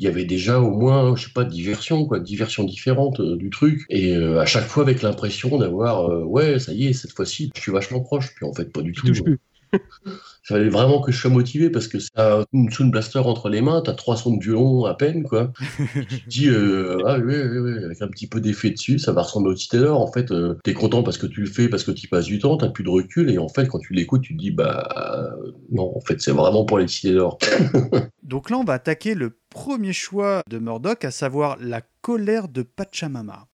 il y avait déjà au moins, je sais pas, dix versions, quoi, dix versions différentes euh, du truc, et euh, à chaque fois avec l'impression d'avoir, euh, ouais, ça y est, cette fois-ci, je suis vachement proche, puis en fait pas du tout. Fallait vraiment que je sois motivé parce que ça une Sound Blaster entre les mains, t'as trois sons de violon à peine, quoi. tu te dis, euh, ah oui, oui, oui, avec un petit peu d'effet dessus, ça va ressembler au Titanor. En fait, euh, t'es content parce que tu le fais, parce que tu passes du temps, t'as plus de recul, et en fait, quand tu l'écoutes, tu te dis, bah non, en fait, c'est vraiment pour les Titanor. [COUGHS] Donc là, on va attaquer le premier choix de Murdoch, à savoir la colère de Pachamama.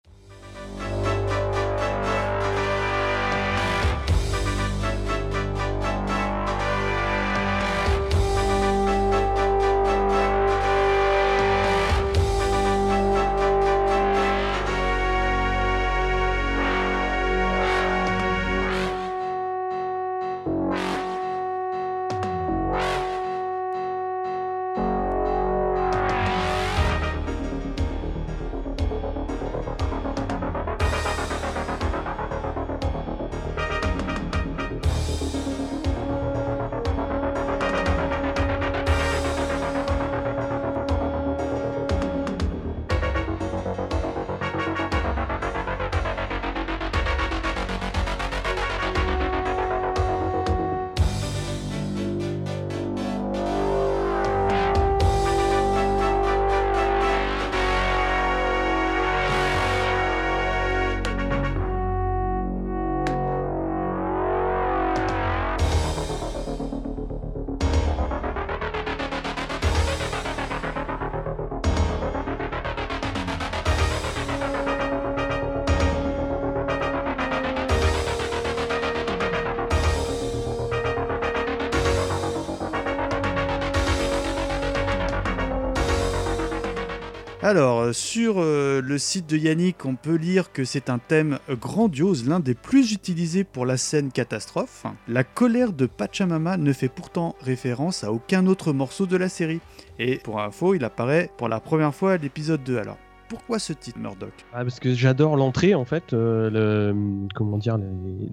Alors, euh, sur euh, le site de Yannick, on peut lire que c'est un thème grandiose, l'un des plus utilisés pour la scène catastrophe. La colère de Pachamama ne fait pourtant référence à aucun autre morceau de la série. Et pour info, il apparaît pour la première fois à l'épisode 2. Alors, pourquoi ce titre, Murdoch? Ah, parce que j'adore l'entrée en fait, euh, le, comment dire, les,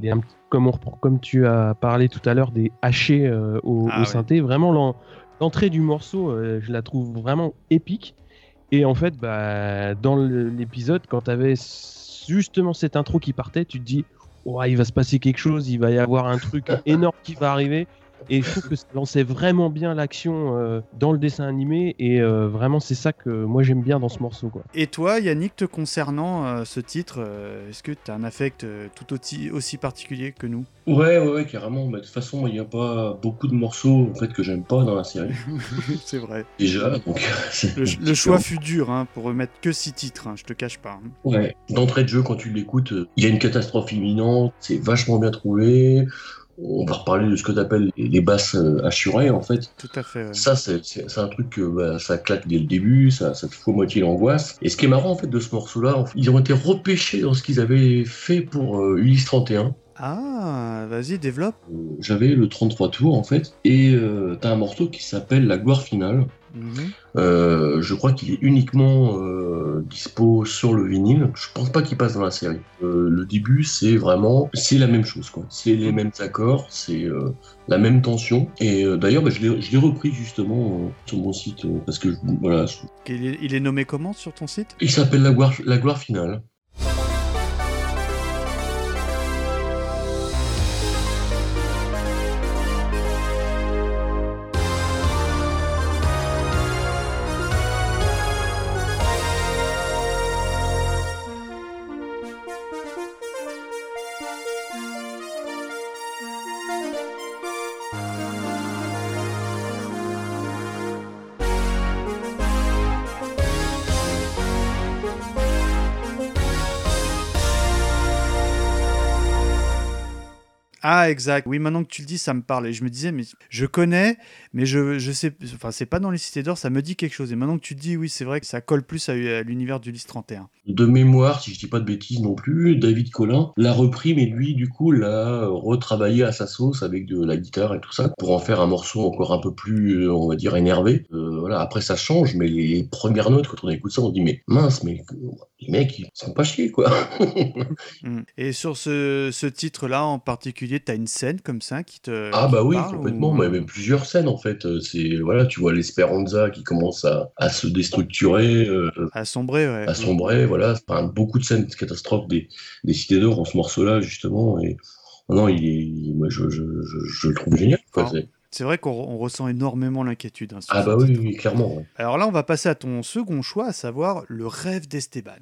les- comme, on reprend- comme tu as parlé tout à l'heure des hachés euh, au, Ah au ouais. synthé, vraiment l'en- l'entrée du morceau, euh, je la trouve vraiment épique. Et en fait, bah, dans l'épisode, quand tu avais justement cette intro qui partait, tu te dis, Ouais, il va se passer quelque chose, il va y avoir un truc [LAUGHS] énorme qui va arriver. Et je trouve que ça lançait vraiment bien l'action euh, dans le dessin animé. Et euh, vraiment, c'est ça que moi j'aime bien dans ce morceau. Quoi. Et toi, Yannick, te concernant euh, ce titre, euh, est-ce que tu as un affect euh, tout aussi, aussi particulier que nous? Ouais, ouais, ouais, carrément. Mais de toute façon, il n'y a pas beaucoup de morceaux en fait que j'aime pas dans la série. [LAUGHS] C'est vrai. Déjà, donc [LAUGHS] c'est Le, le choix fut dur hein, pour remettre que six titres, hein, je te cache pas. hein. Ouais. D'entrée de jeu, quand tu l'écoutes, il y a une catastrophe imminente, c'est vachement bien trouvé. On va reparler de ce que tu appelles les, les basses euh, assurées, en fait. Tout à fait. ouais. Ça, c'est c'est- c'est un truc que bah, ça claque dès le début, ça, ça te fout moitié l'angoisse. Et ce qui est marrant, en fait, de ce morceau-là, en fait, ils ont été repêchés dans ce qu'ils avaient fait pour euh, Ulysse 31. Ah, vas-y, développe. Euh, J'avais le 33 tours, en fait, et euh, t'as un morceau qui s'appelle La gloire finale. Mhm. Euh, je crois qu'il est uniquement dispo sur le vinyle. Je pense pas qu'il passe dans la série. Le début, c'est vraiment, c'est la même chose, quoi. C'est les mêmes accords, c'est la même tension. Et d'ailleurs, bah, je l'ai repris justement sur mon site parce que voilà, je- Il est, il est nommé comment sur ton site? Il s'appelle la gloire, la gloire finale. Ah, exact. Oui, maintenant que tu le dis, ça me parle. Et je me disais, mais je connais, mais je, je sais. Enfin, c'est pas dans les cités d'or, ça me dit quelque chose. Et maintenant que tu le dis, oui, c'est vrai que ça colle plus à, à l'univers du Lys 31. De mémoire, si je dis pas de bêtises non plus, David Collin l'a repris, mais lui, du coup, l'a retravaillé à sa sauce avec de la guitare et tout ça pour en faire un morceau encore un peu plus, euh, on va dire, énervé. Euh, voilà. Après, ça change, mais les premières notes, quand on écoute ça, on dit, mais mince, mais les mecs, ils sont pas chiés, quoi. [LAUGHS] Mm. Et sur ce, ce titre-là en particulier, tu as une scène comme ça qui te. Ah qui bah te oui, parle, complètement, ou- mais même plusieurs scènes en fait. Euh, C'est voilà, tu vois l'Esperanza qui commence à, à se déstructurer, euh, À sombrer, ouais. à sombrer, voilà. Enfin, beaucoup de scènes de catastrophes des, des cités d'or en ce morceau-là justement. Et oh non, il est, moi je, je, je, je le trouve génial. Quoi. Ah. C'est- vrai qu'on on ressent énormément l'inquiétude. hein, Ah bah oui, clairement. ouais. Alors là, on va passer à ton second choix, à savoir le rêve d'Esteban.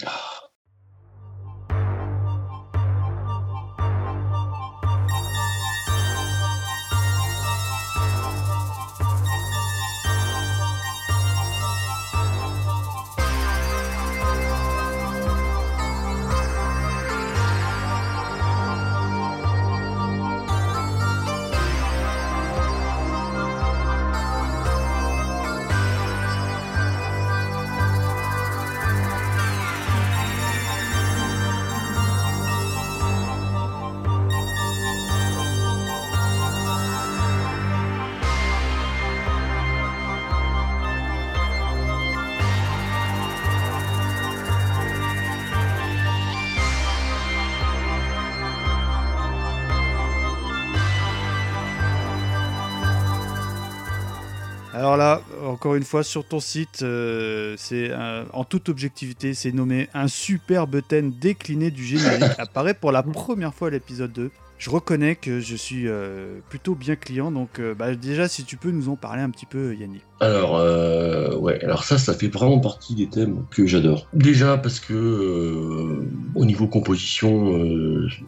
Encore une fois, sur ton site, euh, c'est un- en toute objectivité, c'est nommé un superbe thème décliné du générique. [LAUGHS] apparaît pour la première fois à l'épisode 2. Je reconnais que je suis euh, plutôt bien client, donc euh, bah, déjà, si tu peux nous en parler un petit peu, Yannick. Alors, euh, ouais, alors ça, ça fait vraiment partie des thèmes que j'adore. Déjà parce que au niveau composition,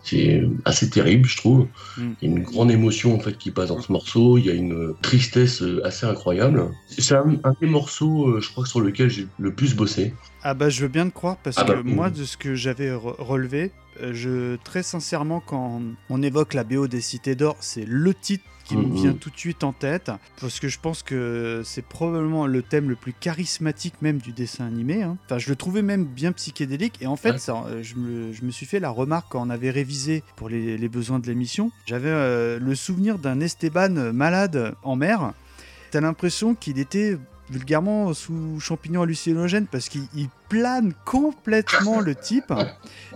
c'est assez terrible, je trouve. Mm. Il y a une grande émotion en fait qui passe dans ce morceau. Il y a une tristesse assez incroyable. C'est un, un des morceaux, je crois, sur lequel j'ai le plus bossé. Ah bah je veux bien te croire parce Ah que bah, moi mm. de ce que j'avais re- relevé, je très sincèrement quand on évoque la BO des Cités d'Or, c'est le titre qui me Mm, vient mm. tout de suite en tête parce que je pense que c'est probablement le thème le plus charismatique même du dessin animé. hein. Enfin je le trouvais même bien psychédélique et en fait Ouais. ça, euh, je, me, je me suis fait la remarque quand on avait révisé pour les, les besoins de l'émission, j'avais euh, le souvenir d'un Esteban malade en mer. T'as l'impression qu'il était vulgairement sous champignons hallucinogènes parce qu'il il plane complètement le type.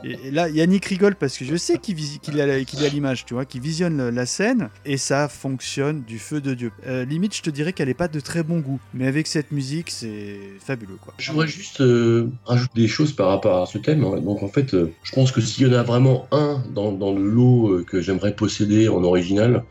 Et, là, Yannick rigole parce que je sais qu'il qu'il a, l'image, tu vois, qu'il visionne la scène et ça fonctionne du feu de Dieu. Euh, limite, je te dirais qu'elle n'est pas de très bon goût, mais avec cette musique, c'est fabuleux, quoi. Je voudrais juste euh, rajouter des choses par rapport à ce thème. Donc en fait, euh, je pense que s'il y en a vraiment un dans, dans le lot euh, que j'aimerais posséder en original,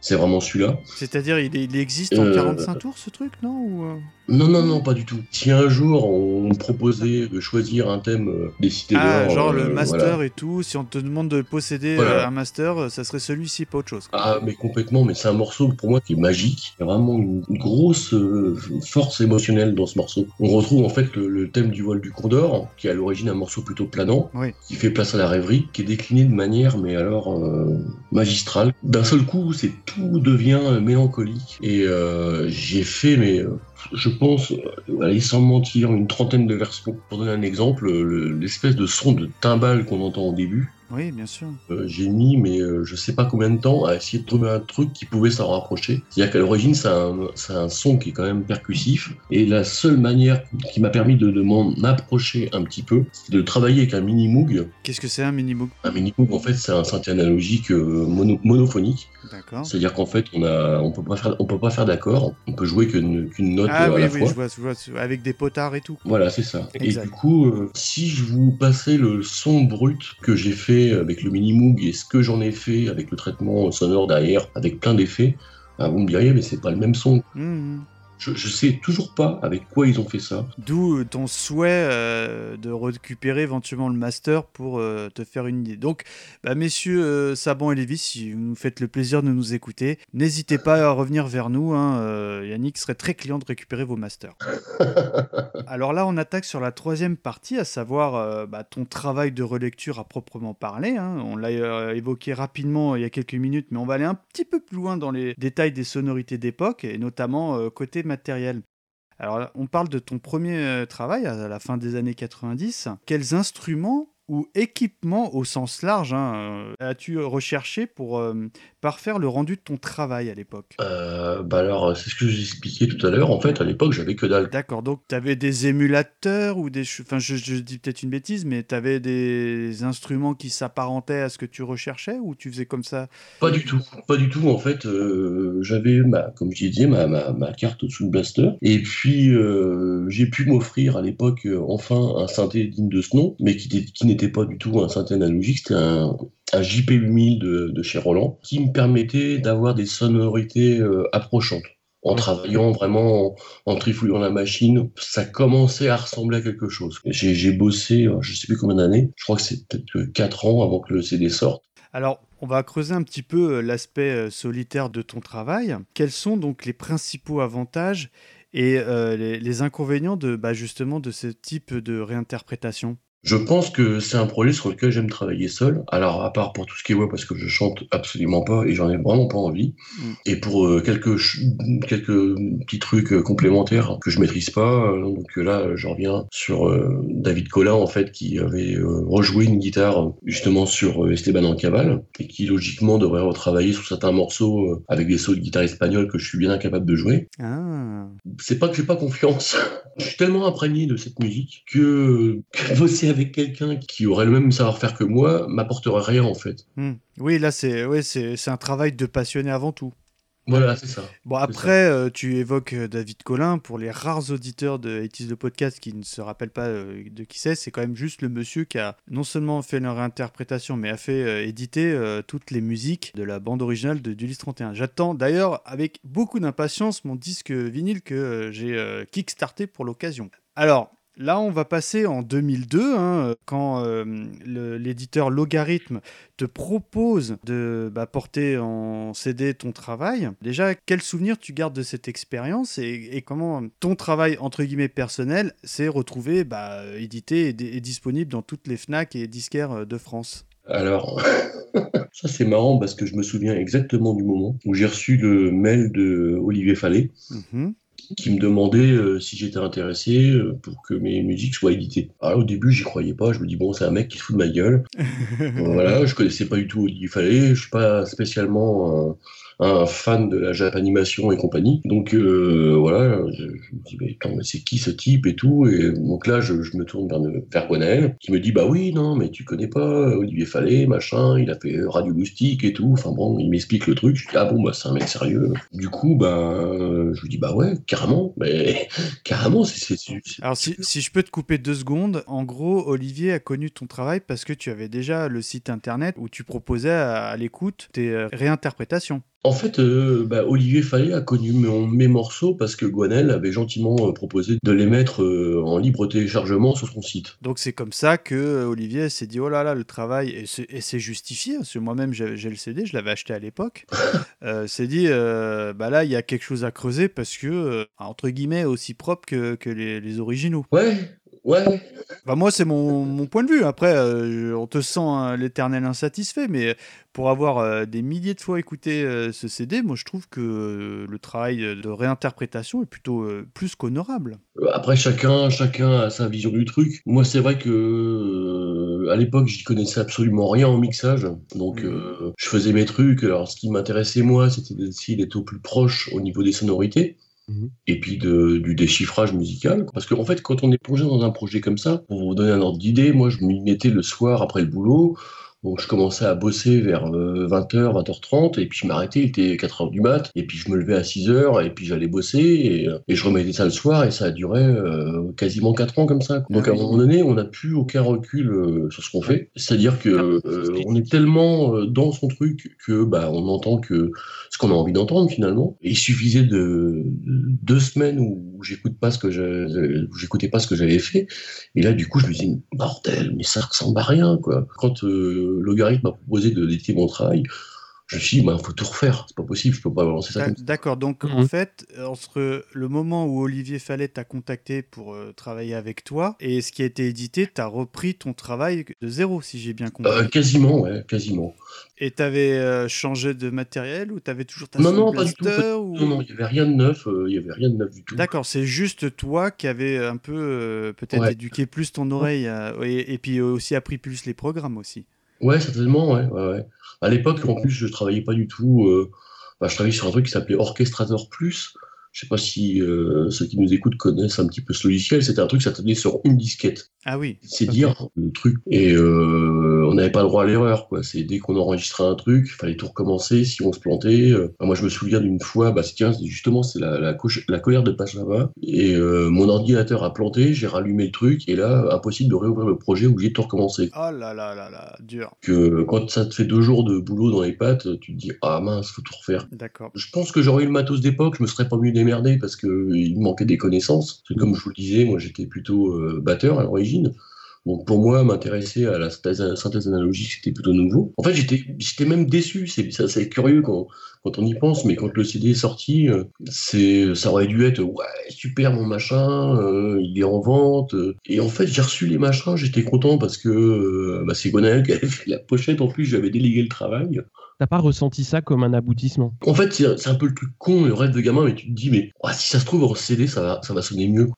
c'est vraiment celui-là. C'est-à-dire, il, il existe en Euh, 45 tours, ce truc, non ou, euh Non, non, non, pas du tout. Si un jour on me proposait de choisir un thème euh, des cités Ah, genre euh, le master voilà. et tout, si on te demande de posséder Voilà. euh, un master, euh, ça serait celui-ci, pas autre chose. Ah, mais complètement, mais c'est un morceau pour moi qui est magique. Il y a vraiment une, grosse euh, force émotionnelle dans ce morceau. On retrouve en fait le, le thème du vol du Condor, qui est à l'origine un morceau plutôt planant, Oui. qui fait place à la rêverie, qui est décliné de manière, mais alors euh, magistrale. D'un seul coup, c'est tout devient euh, mélancolique. Et euh, j'ai fait, mais euh, je pense, euh, allez, sans mentir, une trentaine de versions. Pour donner un exemple, le- l'espèce de son de timbale qu'on entend au début, Oui, bien sûr. euh, j'ai mis, mais euh, je sais pas combien de temps, à essayer de trouver un truc qui pouvait s'en rapprocher. C'est-à-dire qu'à l'origine, c'est un, son qui est quand même percussif. Et la seule manière qui m'a permis de, de m'en approcher un petit peu, c'est de travailler avec un mini-moog. Qu'est-ce que c'est un mini-moog? Un mini-moog, en fait, c'est un synthé analogique euh, mono- monophonique. D'accord. C'est-à-dire qu'en fait, on a, on peut pas faire, on peut pas faire d'accord. On peut jouer qu'une note Ah euh, à oui, la oui, fois. je vois, je vois, avec des potards et tout. Voilà, c'est ça. Exact. Et du coup, si je vous passais le son brut que j'ai fait avec le mini-moog et ce que j'en ai fait avec le traitement sonore derrière, avec plein d'effets, bah, vous me diriez, mais c'est pas le même son. Mhm. Je, je sais toujours pas avec quoi ils ont fait ça. D'où ton souhait euh, de récupérer éventuellement le master pour euh, te faire une idée. Donc, bah, messieurs euh, Saban et Lévis, si vous nous faites le plaisir de nous écouter, n'hésitez pas à revenir vers nous. hein, euh, Yannick serait très client de récupérer vos masters. [LAUGHS] Alors là, on attaque sur la troisième partie, à savoir euh, bah, ton travail de relecture à proprement parler. hein. On l'a euh, évoqué rapidement il y a quelques minutes, mais on va aller un petit peu plus loin dans les détails des sonorités d'époque, et notamment euh, côté Alors, on parle de ton premier euh, travail à la fin des années 90. Quels instruments ou équipements au sens large hein, euh, as-tu recherché pour euh, parfaire le rendu de ton travail à l'époque? Euh, bah alors, c'est ce que j'ai expliqué tout à l'heure. En fait, à l'époque, j'avais que dalle. D'accord, donc tu avais des émulateurs ou des... Enfin, je, je dis peut-être une bêtise, mais tu avais des instruments qui s'apparentaient à ce que tu recherchais ou tu faisais comme ça? Pas du tout, pas du tout. En fait, euh, j'avais, ma, comme je disais, ma, ma, ma carte sous le blaster. Et puis, j'ai pu m'offrir à l'époque, enfin, un synthé digne de ce nom, mais qui n'était pas du tout un synthé analogique. C'était un, un JP8000 de, de chez Roland, qui me permettait d'avoir des sonorités euh, approchantes. En travaillant vraiment, en, en trifouillant la machine, ça commençait à ressembler à quelque chose. J'ai bossé, euh, je sais plus combien d'années, je crois que c'est peut-être 4 ans avant que le CD sorte. Alors, on va creuser un petit peu euh, l'aspect euh, solitaire de ton travail. Quels sont donc les principaux avantages et euh, les, les inconvénients de bah, justement de ce type de réinterprétation? Je pense que c'est un projet sur lequel j'aime travailler seul. Alors, à part pour tout ce qui est web, parce que je chante absolument pas et j'en ai vraiment pas envie. Mm. Et pour euh, quelques, quelques petits trucs euh, complémentaires que je maîtrise pas. euh, donc là, je reviens sur David Collin, en fait, qui avait rejoué une guitare justement sur Esteban en cavale et qui logiquement devrait retravailler sur certains morceaux avec des sauts de guitare espagnole que je suis bien incapable de jouer Ah, c'est pas que j'ai pas confiance. [LAUGHS] Je suis tellement imprégné de cette musique que, que bosser avec quelqu'un qui aurait le même savoir-faire que moi m'apporterait rien en fait. hmm. Oui, là, c'est ouais, c'est c'est un travail de passionné avant tout. Voilà, c'est ça. Bon, après, euh, tu évoques euh, David Collin. Pour les rares auditeurs de 80 de podcast qui ne se rappellent pas euh, de qui c'est, c'est quand même juste le monsieur qui a non seulement fait leur interprétation, mais a fait euh, éditer toutes les musiques de la bande originale de Dulis 31. J'attends d'ailleurs avec beaucoup d'impatience mon disque vinyle que j'ai kickstarté pour l'occasion. Alors, Là, on va passer en 2002, hein, quand euh, l'éditeur Logarithme te propose de bah, porter en CD ton travail. Déjà, quel souvenir tu gardes de cette expérience et, et comment ton travail, entre guillemets, personnel, s'est retrouvé bah, édité et, et disponible dans toutes les FNAC et disquaires euh, de France? Alors, [LAUGHS] ça c'est marrant parce que je me souviens exactement du moment où j'ai reçu le mail de Olivier Fallet Mhm. Qui me demandait euh, si j'étais intéressé euh, pour que mes musiques soient éditées. Alors au début, j'y croyais pas. Je me dis bon, c'est un mec qui se fout de ma gueule. [LAUGHS] voilà, je connaissais pas du tout Olivier Fallet. Je suis pas spécialement un, fan de la Japanimation et compagnie. Donc euh, voilà, je, me dis mais attends, mais c'est qui ce type et tout? Et donc là, je, me tourne vers, vers qui me dit bah oui, non, mais tu connais pas Olivier Fallet, machin. Il a fait Radio Loustique et tout. Enfin bon, il m'explique le truc. Je dis ah bon, bah c'est un mec sérieux. Du coup, ben je lui dis bah ouais, carrément, mais [LAUGHS] carrément, c'est Alors, si, si je peux te couper deux secondes, en gros, Olivier a connu ton travail parce que tu avais déjà le site internet où tu proposais à, à l'écoute tes euh, réinterprétations. En fait, euh, bah, Olivier Fallet a connu mon- mes morceaux parce que Gwenel avait gentiment euh, proposé de les mettre euh, en libre téléchargement sur son site. Donc c'est comme ça que Olivier s'est dit oh là là le travail et c'est justifié parce que moi-même j'ai le CD, je l'avais acheté à l'époque. [LAUGHS] s'est dit bah là il y a quelque chose à creuser parce que entre guillemets aussi propre que, que les, les originaux. Ouais, ouais. Bah moi c'est mon, mon point de vue. Après euh, on te sent hein, l'éternel insatisfait, mais pour avoir euh, des milliers de fois écouté euh, ce CD, moi je trouve que euh, le travail de réinterprétation est plutôt euh, plus qu'honorable. Euh, Après, chacun, chacun a sa vision du truc. Moi, c'est vrai que euh, à l'époque, j'y connaissais absolument rien en mixage. Donc, euh, je faisais mes trucs. Alors, ce qui m'intéressait, moi, c'était d'essayer d'être au plus proche au niveau des sonorités. Mhm. Et puis du déchiffrage musical. Parce qu'en fait, quand on est plongé dans un projet comme ça, pour vous donner un ordre d'idée, moi, je m'y mettais le soir après le boulot. Donc je commençais à bosser vers 20h, 20h30, et puis je m'arrêtais, il était 4h du mat, et puis je me levais à 6h, et puis j'allais bosser, et, euh, et je remettais ça le soir, et ça a duré euh, quasiment 4 ans comme ça. Donc à un moment donné, on n'a plus aucun recul euh, sur ce qu'on fait. C'est-à-dire que euh, on est tellement euh, dans son truc que bah, on entend que ce qu'on a envie d'entendre finalement. Et il suffisait de deux semaines où j'écoute pas ce que j'écoutais pas ce que j'avais fait, et là du coup je me dis bordel, mais ça ressemble à rien quoi. Quand euh, Logarithme m'a proposé de d'éditer mon travail, je me suis dit, bah, faut tout refaire, c'est pas possible, je peux pas lancer ça. D'accord, donc en Mhm. fait, euh, entre le moment où Olivier Fallet t'a contacté pour euh, travailler avec toi et ce qui a été édité, t'as repris ton travail de zéro, si j'ai bien compris. Euh, quasiment, ouais, quasiment. Et t'avais euh, changé de matériel ou t'avais toujours ta Non, non, pas du tout, Blaster pas ou- Non, non, il y avait rien de neuf, euh, il y avait rien de neuf du tout. D'accord, c'est juste toi qui avais un peu euh, peut-être Ouais. éduqué plus ton oreille et puis aussi appris plus les programmes aussi. Ouais, certainement, ouais, ouais, ouais. À l'époque, en plus, je travaillais pas du tout. euh, bah, je travaillais sur un truc qui s'appelait Orchestrator Plus. Je sais pas si euh, ceux qui nous écoutent connaissent un petit peu ce logiciel. C'était un truc qui s'attendait sur une disquette. Ah oui. C'est dire le truc. Et euh, on n'avait pas le droit à l'erreur, quoi. C'est dès qu'on enregistrait un truc, il fallait tout recommencer si on se plantait. Euh, moi, je me souviens d'une fois, bah, c'est- tiens, justement, c'est la, la, coche- la colère de Pachava. Et euh, mon ordinateur a planté, j'ai rallumé le truc, et là, impossible de réouvrir le projet, obligé de tout recommencer. Oh là là là là, dur. Que quand ça te fait deux jours de boulot dans les pattes, tu te dis, ah mince, faut tout refaire. D'accord. Je pense que j'aurais eu le matos d'époque, je me serais pas mieux démerdé parce que euh, il me manquait des connaissances. Parce que comme je vous le disais, moi j'étais plutôt euh, batteur à l'origine. Donc pour moi, m'intéresser à la synthèse, analogique, c'était plutôt nouveau. En fait, j'étais, même déçu. C'est, curieux quand, quand on y pense, mais quand le CD est sorti, euh, c'est, ça aurait dû être ouais super mon machin, euh, il est en vente. Et en fait, j'ai reçu les machins, j'étais content parce que euh, bah, c'est Gonaël qui avait fait la pochette. En plus, j'avais délégué le travail. T'as pas ressenti ça comme un aboutissement? En fait, c'est c'est un peu le truc con, le rêve de gamin, mais tu te dis, mais si ça se trouve en CD, ça va, ça va sonner mieux.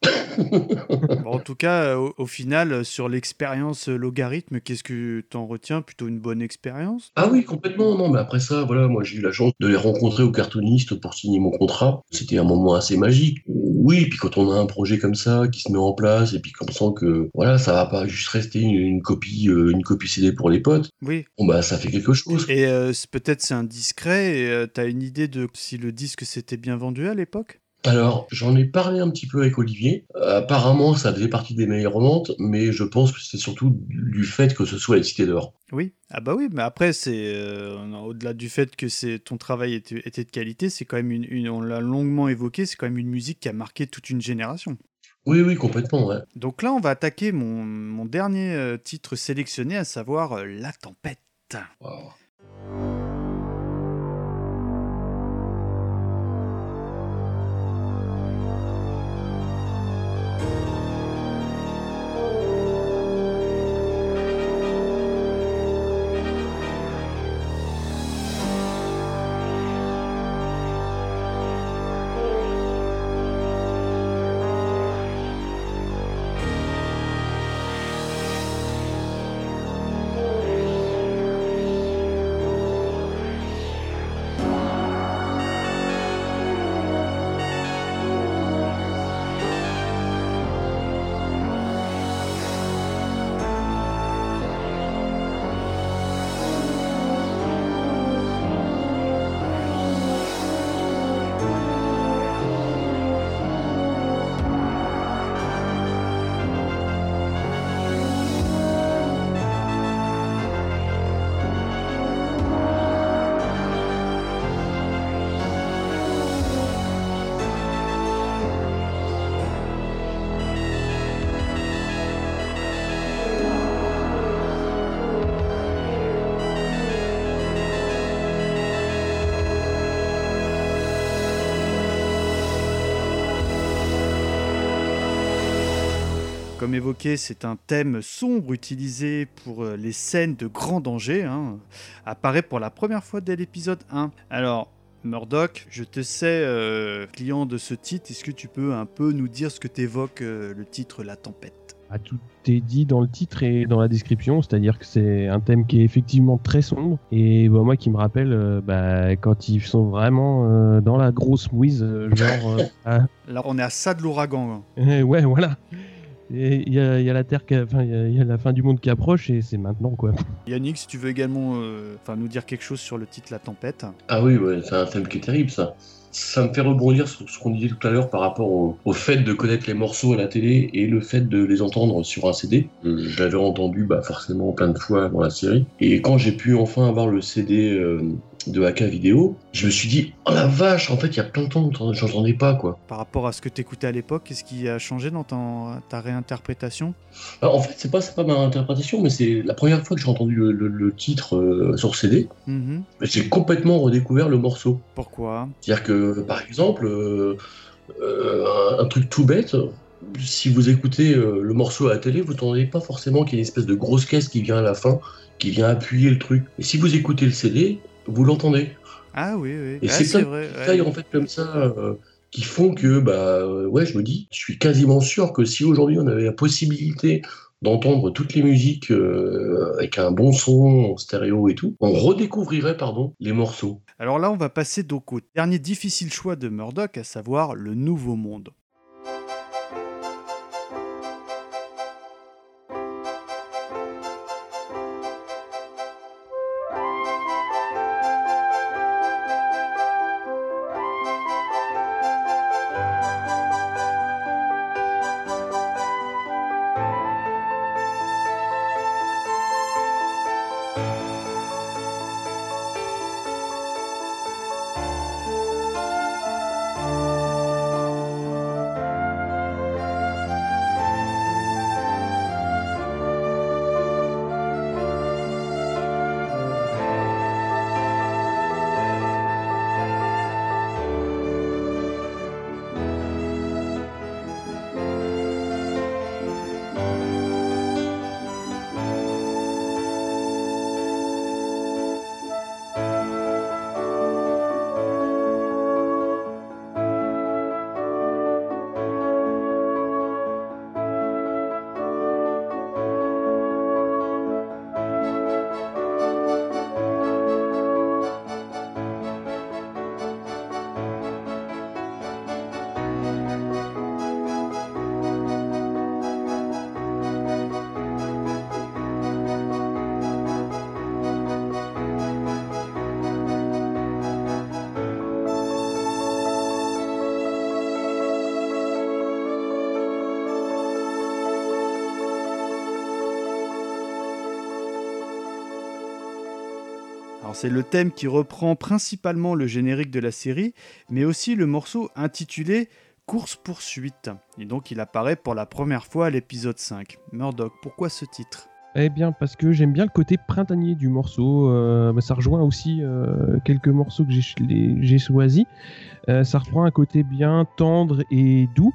Bon, en tout cas, euh, au, au final, euh, sur l'expérience euh, logarithme, qu'est-ce que t'en retiens? Plutôt une bonne expérience? Ah oui, complètement. Non, mais après ça, voilà, moi j'ai eu la chance de les rencontrer au cartooniste pour signer mon contrat. C'était un moment assez magique. Oui, puis quand on a un projet comme ça qui se met en place et puis qu'on sent que voilà, ça va pas juste rester une, une copie, euh, une copie CD pour les potes. Oui. Bon bah ça fait quelque chose. Et euh, peut-être c'est indiscret, et euh, t'as une idée de si le disque s'était bien vendu à l'époque? Alors, j'en ai parlé un petit peu avec Olivier. Euh, apparemment, ça faisait partie des meilleures ventes, mais je pense que c'est surtout du fait que ce soit les cités d'or. Oui. Ah bah oui, mais après, c'est euh, au-delà du fait que c'est ton travail était, était de qualité, c'est quand même une, une- on l'a longuement évoqué, c'est quand même une musique qui a marqué toute une génération. Oui, oui, complètement, ouais. Donc là, on va attaquer mon, mon dernier euh, titre sélectionné, à savoir euh, La Tempête. Wow. Comme évoqué, c'est un thème sombre utilisé pour euh, les scènes de grand danger. hein. Apparaît pour la première fois dès l'épisode 1. Alors, Murdoch, je te sais euh, client de ce titre. Est-ce que tu peux un peu nous dire ce que t'évoque euh, le titre La Tempête? Ah, Tout est dit dans le titre et dans la description, c'est-à-dire que c'est un thème qui est effectivement très sombre et bah, moi qui me rappelle euh, bah, quand ils sont vraiment dans la grosse mouise, genre [LAUGHS] ah, Là, on est à ça de l'ouragan. hein. Eh, ouais, voilà. Et Il y a, il y a la Terre, qui- enfin, il y a- il y, a la fin du monde qui approche et c'est maintenant, quoi. Yannick, si tu veux également euh, enfin, nous dire quelque chose sur le titre La Tempête. Ah oui, ouais, c'est un thème qui est terrible, ça. Ça me fait rebondir sur ce qu'on disait tout à l'heure par rapport au, au fait de connaître les morceaux à la télé et le fait de les entendre sur un CD. Euh, Je l'avais entendu bah, forcément plein de fois dans la série. Et quand j'ai pu enfin avoir le CD euh, de AK Vidéo, je me suis dit, oh la vache, en fait, il y a plein de temps que j'entendais pas, quoi. Par rapport à ce que tu écoutais à l'époque, qu'est-ce qui a changé dans ta réinterprétation? Alors, en fait, c'est pas, pas ma interprétation, mais c'est la première fois que j'ai entendu le, le- le titre euh, sur CD, Mhm. j'ai complètement redécouvert le morceau. Pourquoi? C'est-à-dire que, par exemple, euh, euh, un, un truc tout bête, si vous écoutez euh, le morceau à la télé, vous n'entendez pas forcément qu'il y a une espèce de grosse caisse qui vient à la fin, qui vient appuyer le truc. Et si vous écoutez le CD, vous l'entendez. Ah oui, oui. Et Ah, c'est c'est plein vrai. de ouais. détails en fait comme ça euh, qui font que, bah, euh, ouais, je me dis, je suis quasiment sûr que si aujourd'hui on avait la possibilité d'entendre toutes les musiques euh, avec un bon son, en stéréo et tout, on redécouvrirait, pardon, les morceaux. Alors là, on va passer donc au dernier difficile choix de Murdoch, à savoir le Nouveau Monde. C'est le thème qui reprend principalement le générique de la série, mais aussi le morceau intitulé Course poursuite. Et donc il apparaît pour la première fois à l'épisode 5. Murdoch, pourquoi ce titre? Eh bien, parce que j'aime bien le côté printanier du morceau. euh, bah, ça rejoint aussi euh, quelques morceaux que j'ai choisis. Euh, ça reprend un côté bien tendre et doux.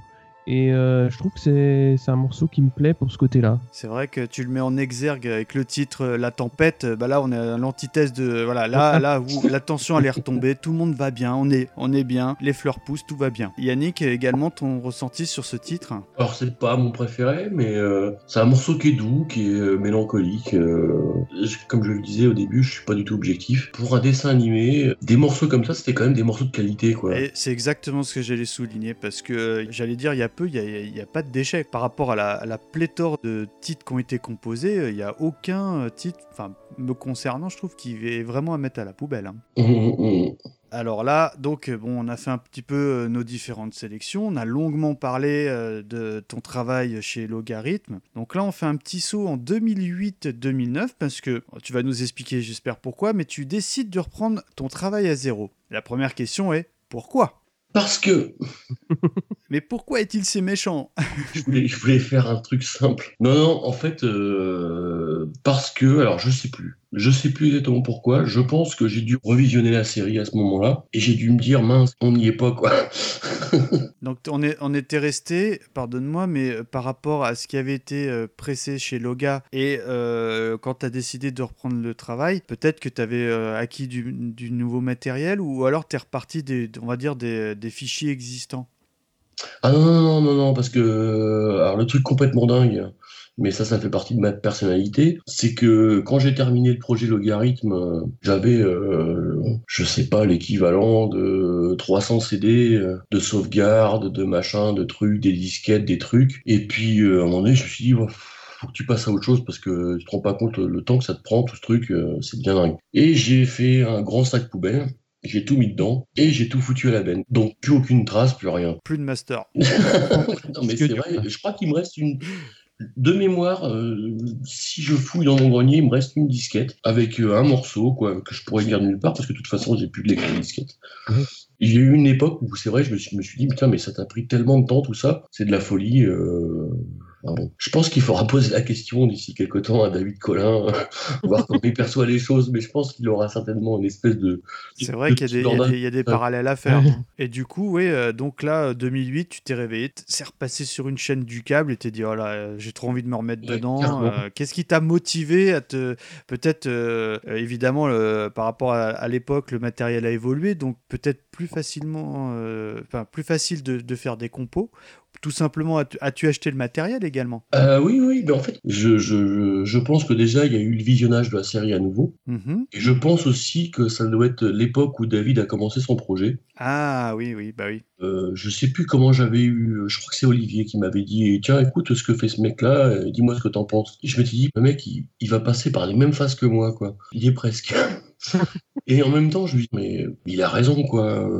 Et euh, je trouve que c'est un morceau qui me plaît pour ce côté-là. C'est vrai que tu le mets en exergue avec le titre euh, La Tempête. Bah là, on est à l'antithèse de. Voilà, là, là où [LAUGHS] la tension elle est retombée, tout le monde va bien, on est, on est bien, les fleurs poussent, tout va bien. Yannick, également ton ressenti sur ce titre Alors c'est pas mon préféré, mais euh, c'est un morceau qui est doux, qui est euh, mélancolique. euh, comme je le disais au début, je suis pas du tout objectif. Pour un dessin animé, des morceaux comme ça, c'était quand même des morceaux de qualité, quoi. Et c'est exactement ce que j'allais souligner parce que euh, j'allais dire il y a peu, il n'y a, pas de déchets. Par rapport à la, à la pléthore de titres qui ont été composés, euh, il n'y a aucun euh, titre, enfin me concernant, je trouve qu'il est vraiment à mettre à la poubelle. hein. Hum, hum, hum. Alors là, donc, euh, bon, on a fait un petit peu nos différentes sélections. On a longuement parlé euh, de ton travail chez Logarithme. Donc là, on fait un petit saut en 2008-2009 parce que tu vas nous expliquer, j'espère pourquoi, mais tu décides de reprendre ton travail à zéro. La première question est pourquoi? Parce que [LAUGHS] Mais pourquoi est-il si méchant? [LAUGHS] Je voulais, je voulais faire un truc simple. Non, non, en fait, euh, parce que, alors je sais plus. Je sais plus exactement pourquoi. Je pense que j'ai dû revisionner la série à ce moment-là et j'ai dû me dire mince, on n'y est pas quoi. [LAUGHS] Donc on, est, on était resté, pardonne-moi, mais euh, par rapport à ce qui avait été euh, pressé chez Loga et euh, quand tu as décidé de reprendre le travail, peut-être que tu avais acquis du, du nouveau matériel ou alors tu es reparti des, on va dire des, des fichiers existants? Ah non, non, non, non, non, parce que alors le truc complètement dingue, mais ça, ça fait partie de ma personnalité. C'est que quand j'ai terminé le projet Logarithme, j'avais, euh, je sais pas, l'équivalent de 300 CD euh, de sauvegarde, de machin, de trucs, des disquettes, des trucs. Et puis, euh, à un moment donné, je me suis dit, oh, faut que tu passes à autre chose parce que tu te rends pas compte le temps que ça te prend, tout ce truc, euh, c'est bien dingue. Et j'ai fait un grand sac poubelle. J'ai tout mis dedans et j'ai tout foutu à la benne. Donc plus aucune trace, plus rien. Plus de master. [LAUGHS] non mais c'est vrai, je crois qu'il me reste une... De mémoire, euh, si je fouille dans mon grenier, il me reste une disquette avec euh, un morceau quoi, que je pourrais lire nulle part parce que de toute façon, j'ai plus de lecteur de disquette. Il y a eu une époque où c'est vrai, je me suis, je me suis dit, putain, mais ça t'a pris tellement de temps tout ça, c'est de la folie. euh. Je pense qu'il faudra poser la question d'ici quelque temps à David Collin, voir comment il perçoit les choses, mais je pense qu'il aura certainement une espèce de. C'est vrai qu'il y a des, y y a parallèles à faire. Ouais. hein. Et du coup, oui, euh, donc là, 2008, tu t'es réveillé, t- c'est repassé sur une chaîne du câble et t'es dit, oh là, euh, j'ai trop envie de me remettre Ouais, dedans. Euh, Qu'est-ce qui t'a motivé à te. Peut-être, euh, euh, évidemment, le- par rapport à, à l'époque, le matériel a évolué, donc peut-être plus facilement. euh, Enfin, plus facile de, de faire des compos. Tout simplement, as-tu acheté le matériel également? Euh, oui, oui, mais en fait, je, je, je pense que déjà, il y a eu le visionnage de la série à nouveau. Mhm. Et je pense aussi que ça doit être l'époque où David a commencé son projet. Ah oui, oui, bah oui. Euh, je sais plus comment j'avais eu. Je crois que c'est Olivier qui m'avait dit Tiens, écoute ce que fait ce mec-là, euh, dis-moi ce que t'en penses. Et je m'étais dit Le mec, il, il va passer par les mêmes phases que moi, quoi. Il y est presque. [LAUGHS] Et en même temps, je lui dis Mais il a raison, quoi.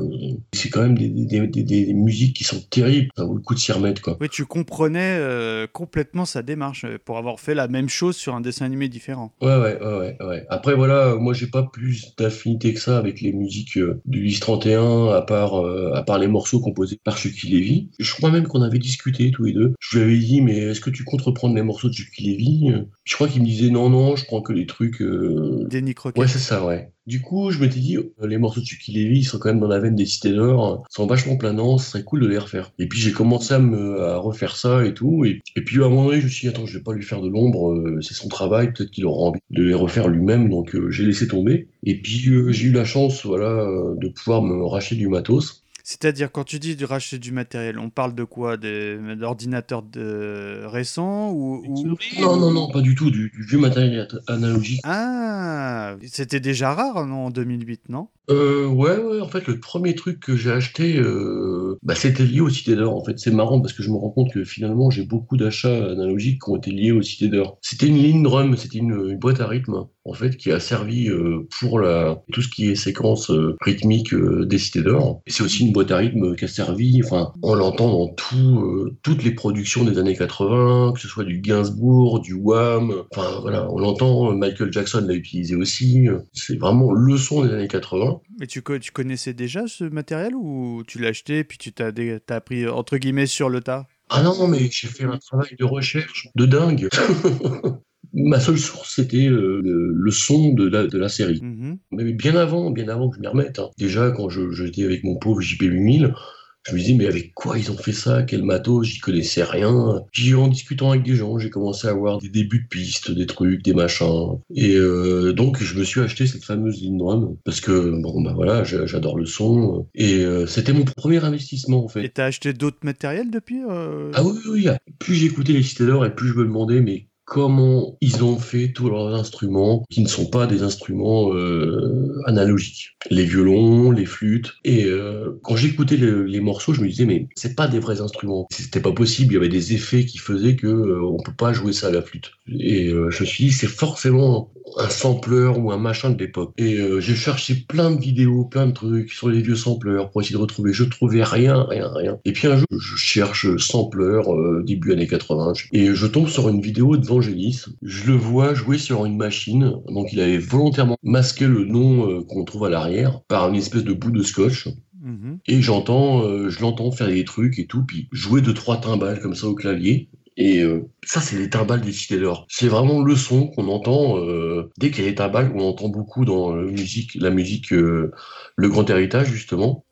C'est quand même des, des, des, des musiques qui sont terribles. Ça vaut le coup de s'y remettre, quoi. Oui, tu comprenais euh, complètement sa démarche euh, pour avoir fait la même chose sur un dessin animé différent. Ouais, ouais, ouais, ouais. Après, voilà, moi, j'ai pas plus d'affinité que ça avec les musiques euh, du 1031, à part, euh, à part les morceaux composés par Chucky Levy. Je crois même qu'on avait discuté tous les deux. Je lui avais dit, mais est-ce que tu comptes reprendre les morceaux de Chucky Levy? Je crois qu'il me disait, non, non, je prends que les trucs. Danny Crockett. Ouais, c'est ça, ouais. Du coup, je m'étais dit, euh, les morceaux de Chucky Levy, ils sont quand même dans la veine des Cités d'Or, ils sont vachement planants, ce serait cool de les refaire. Et puis j'ai commencé à me refaire ça et tout. Et, puis à un moment donné, je me suis dit, attends, je vais pas lui faire de l'ombre, euh, c'est son travail, peut-être qu'il aura envie de les refaire lui-même, donc euh, j'ai laissé tomber. Et puis j'ai eu la chance, voilà, de pouvoir me racheter du matos. C'est-à-dire, quand tu dis de racheter du matériel, on parle de quoi? Des d'ordinateurs de... récents ou, ou- Non, non, non, pas du tout, du, du vieux matériel at- analogique. Ah, c'était déjà rare, non, en 2008, non? Euh, ouais, ouais, en fait, le premier truc que j'ai acheté, euh, bah, c'était lié aux Cités d'Or. En fait, c'est marrant parce que je me rends compte que finalement, j'ai beaucoup d'achats analogiques qui ont été liés aux Cités d'Or. C'était une ligne drum, c'était une, boîte à rythme, en fait, qui a servi euh, pour la, tout ce qui est séquence euh, rythmique euh, des Cités d'Or. Et c'est aussi une boîte à rythme qui a servi, enfin, on l'entend dans tout, toutes les productions des années 80, que ce soit du Gainsbourg, du Wham, enfin, voilà, on l'entend, Michael Jackson l'a utilisé aussi. C'est vraiment le son des années 80. Mais tu, co- tu connaissais déjà ce matériel ou tu l'as acheté puis tu t'as appris entre guillemets sur le tas? Ah non, non, mais j'ai fait un travail de recherche de dingue. [LAUGHS] Ma seule source, c'était euh, le, le son de la, de la série. Mhm. Mais bien avant, bien avant que je m'y remette. hein. Déjà, quand je- j'étais avec mon pauvre JP8000, je me disais, mais avec quoi ils ont fait ça? Quel matos? J'y connaissais rien. Puis en discutant avec des gens, j'ai commencé à avoir des débuts de pistes, des trucs, des machins. Et euh, donc, je me suis acheté cette fameuse ligne drum parce que, bon, bah voilà, j'a- j'adore le son. Et euh, c'était mon premier investissement, en fait. Et t'as acheté d'autres matériels depuis euh? Ah oui, oui, oui. Plus j'écoutais les d'Or et plus je me demandais, mais comment ils ont fait tous leurs instruments qui ne sont pas des instruments euh, analogiques. Les violons, les flûtes. Et euh, quand j'écoutais le- les morceaux, je me disais, mais c'est pas des vrais instruments. C'était pas possible. Il y avait des effets qui faisaient que euh, on peut pas jouer ça à la flûte. Et euh, je me suis dit, c'est forcément un sampleur ou un machin de l'époque. Et j'ai cherché plein de vidéos, plein de trucs sur les vieux sampleurs pour essayer de retrouver. Je trouvais rien, rien, rien. Et puis un jour, je cherche sampleur début années 80 et je tombe sur une vidéo de Je le vois jouer sur une machine. Donc il avait volontairement masqué le nom euh, qu'on trouve à l'arrière par une espèce de bout de scotch. Mhm. Et j'entends, euh, je l'entends faire des trucs et tout, puis jouer deux trois timbales comme ça au clavier. Et euh, ça, c'est les timbales des Cités d'Or. C'est vraiment le son qu'on entend euh, dès qu'il y a les timbales, on entend beaucoup dans la musique, la musique, le Grand Héritage justement,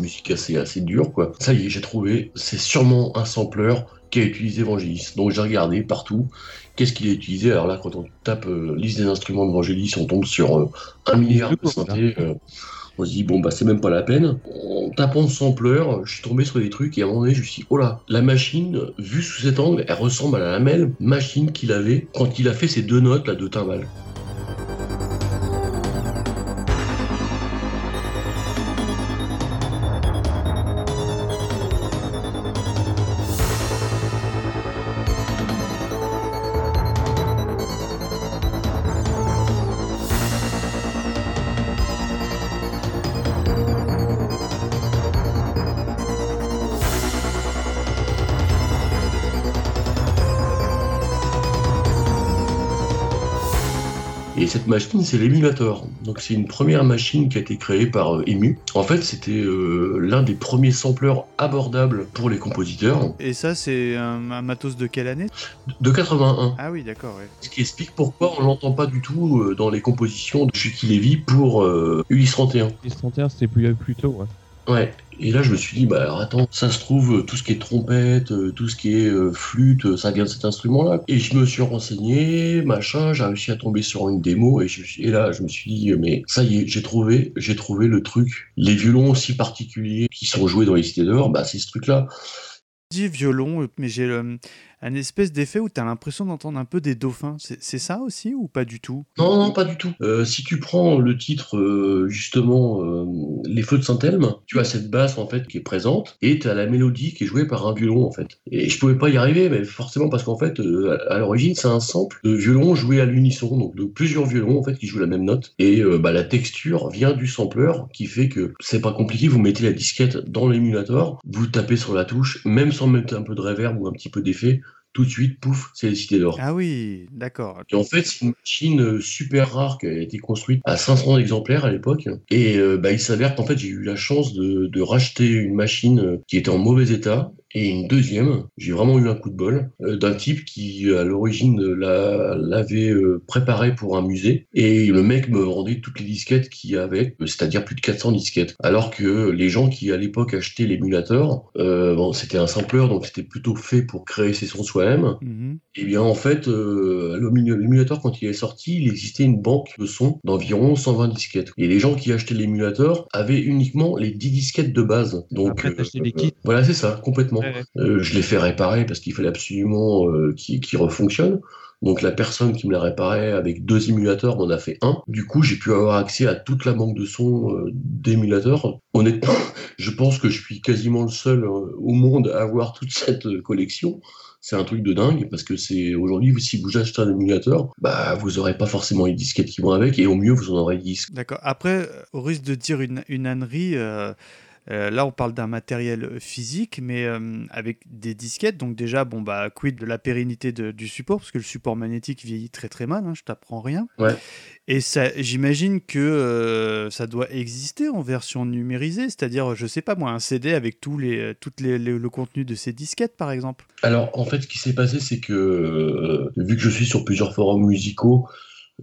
Musique assez assez dure quoi. Ça y est, j'ai trouvé. C'est sûrement un sampleur qui a utilisé Vangelis. Donc j'ai regardé partout. Qu'est-ce qu'il a utilisé? Alors là, quand on tape euh, liste des instruments de Vangelis, on tombe sur euh, un milliard de synthés. euh, On se dit, bon, bah, c'est même pas la peine. En tapant le sampler, je suis tombé sur des trucs et à un moment donné, je me suis dit, oh là, la machine, vue sous cet angle, elle ressemble à la même machine qu'il avait quand il a fait ses deux notes là, de timbal. Cette machine, c'est l'émulator. Donc c'est une première machine qui a été créée par euh, EMU. En fait, c'était euh, l'un des premiers sampleurs abordables pour les compositeurs Et ça, c'est un, un matos de quelle année? De 81. Ah oui, d'accord, ouais. Ce qui explique pourquoi on l'entend pas du tout euh, dans les compositions de Chucky Levy pour euh, Ulysse 31. Les 31, c'était plus, plus tôt, ouais. Ouais. Et là, je me suis dit, bah alors attends, ça se trouve, euh, tout ce qui est trompette, euh, tout ce qui est euh, flûte, ça vient de cet instrument-là. Et je me suis renseigné, machin, j'ai réussi à tomber sur une démo, et, je, et là, je me suis dit, mais ça y est, j'ai trouvé, j'ai trouvé le truc. Les violons aussi particuliers qui sont joués dans les cités d'or, bah c'est ce truc-là. Dis violon, mais j'ai le- un espèce d'effet où tu as l'impression d'entendre un peu des dauphins. C'est ça aussi ou pas du tout? Non, non, pas du tout. Euh, si tu prends le titre, euh, justement, euh, Les Feux de Saint-Elme, tu as cette basse, en fait, qui est présente, et tu as la mélodie qui est jouée par un violon, en fait. Et je pouvais pas y arriver, mais forcément, parce qu'en fait, à l'origine, c'est un sample de violon joué à l'unisson, donc de plusieurs violons, en fait, qui jouent la même note. Et bah, la texture vient du sampler, qui fait que c'est pas compliqué, vous mettez la disquette dans l'émulator, vous tapez sur la touche, même sans mettre un peu de reverb ou un petit peu d'effet, tout de suite, pouf, c'est les cités d'or. Ah oui, d'accord. Et en fait, c'est une machine euh, super rare qui a été construite à 500 exemplaires à l'époque. Et euh, bah, il s'avère qu'en fait, j'ai eu la chance de, de racheter une machine euh, qui était en mauvais état. Et une deuxième, j'ai vraiment eu un coup de bol, euh, d'un type qui, à l'origine, la- l'avait euh, préparé pour un musée. Et le mec me rendait toutes les disquettes qu'il y avait, euh, c'est-à-dire plus de 400 disquettes. Alors que les gens qui, à l'époque, achetaient l'émulator, euh, bon, c'était un sampler, donc c'était plutôt fait pour créer ses sons soi-même. Mhm. Eh bien, en fait, euh, l'ému- l'émulateur, quand il est sorti, il existait une banque de sons d'environ 120 disquettes. Et les gens qui achetaient l'émulateur avaient uniquement les 10 disquettes de base. Donc, Après, t'achetais des kits. voilà, c'est ça, complètement. Euh, je l'ai fait réparer parce qu'il fallait absolument euh, qu'il refonctionne. Donc la personne qui me l'a réparé avec deux émulateurs m'en a fait un. Du coup, j'ai pu avoir accès à toute la banque de sons euh, d'émulateurs. Honnêtement, [COUGHS] je pense que je suis quasiment le seul au monde à avoir toute [LAUGHS] cette collection. C'est un truc de dingue parce que c'est aujourd'hui, si vous achetez un émulateur, bah vous aurez pas forcément les disquettes qui vont avec et au mieux vous en aurez 10. D'accord. Après, au risque de dire une, une ânerie, euh, euh, là on parle d'un matériel physique, mais euh, avec des disquettes. Donc déjà, bon bah quid de la pérennité de- du support, parce que le support magnétique vieillit très très mal. hein, je t'apprends rien. Ouais. Et ça, j'imagine que euh, ça doit exister en version numérisée, c'est-à-dire, je sais pas moi, un CD avec tous les, toutes les, les- le contenu de ces disquettes, par exemple. Alors, en fait, ce qui s'est passé, c'est que, euh, vu que je suis sur plusieurs forums musicaux,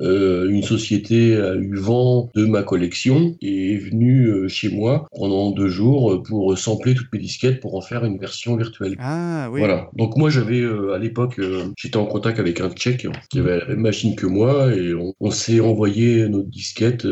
euh, une société a eu vent de ma collection et est venue euh, chez moi pendant deux jours euh, pour sampler toutes mes disquettes pour en faire une version virtuelle. Ah oui. Voilà. Donc moi j'avais euh, à l'époque euh, j'étais en contact avec un Tchèque qui avait la même machine que moi et on, on s'est envoyé nos disquettes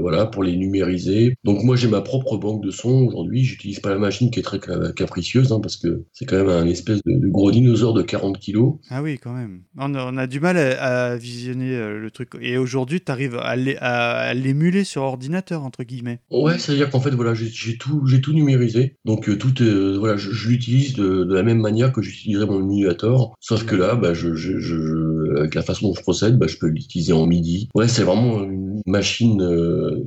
voilà pour les numériser. Donc moi j'ai ma propre banque de sons aujourd'hui. J'utilise pas la machine qui est très ca- capricieuse hein, parce que c'est quand même un espèce de, de gros dinosaure de 40 kilos. Ah oui, quand même. On a, on a du mal à, à visionner le truc. Et aujourd'hui, tu arrives à l'é- à- à l'émuler sur ordinateur, entre guillemets. Ouais, c'est-à-dire qu'en fait voilà j'ai tout j'ai tout numérisé. Donc euh, tout euh, voilà je, je l'utilise de, de la même manière que j'utiliserais mon émulateur. Sauf que là bah je, je, je- avec la façon dont je procède bah, je peux l'utiliser en MIDI. Ouais c'est vraiment une machine euh,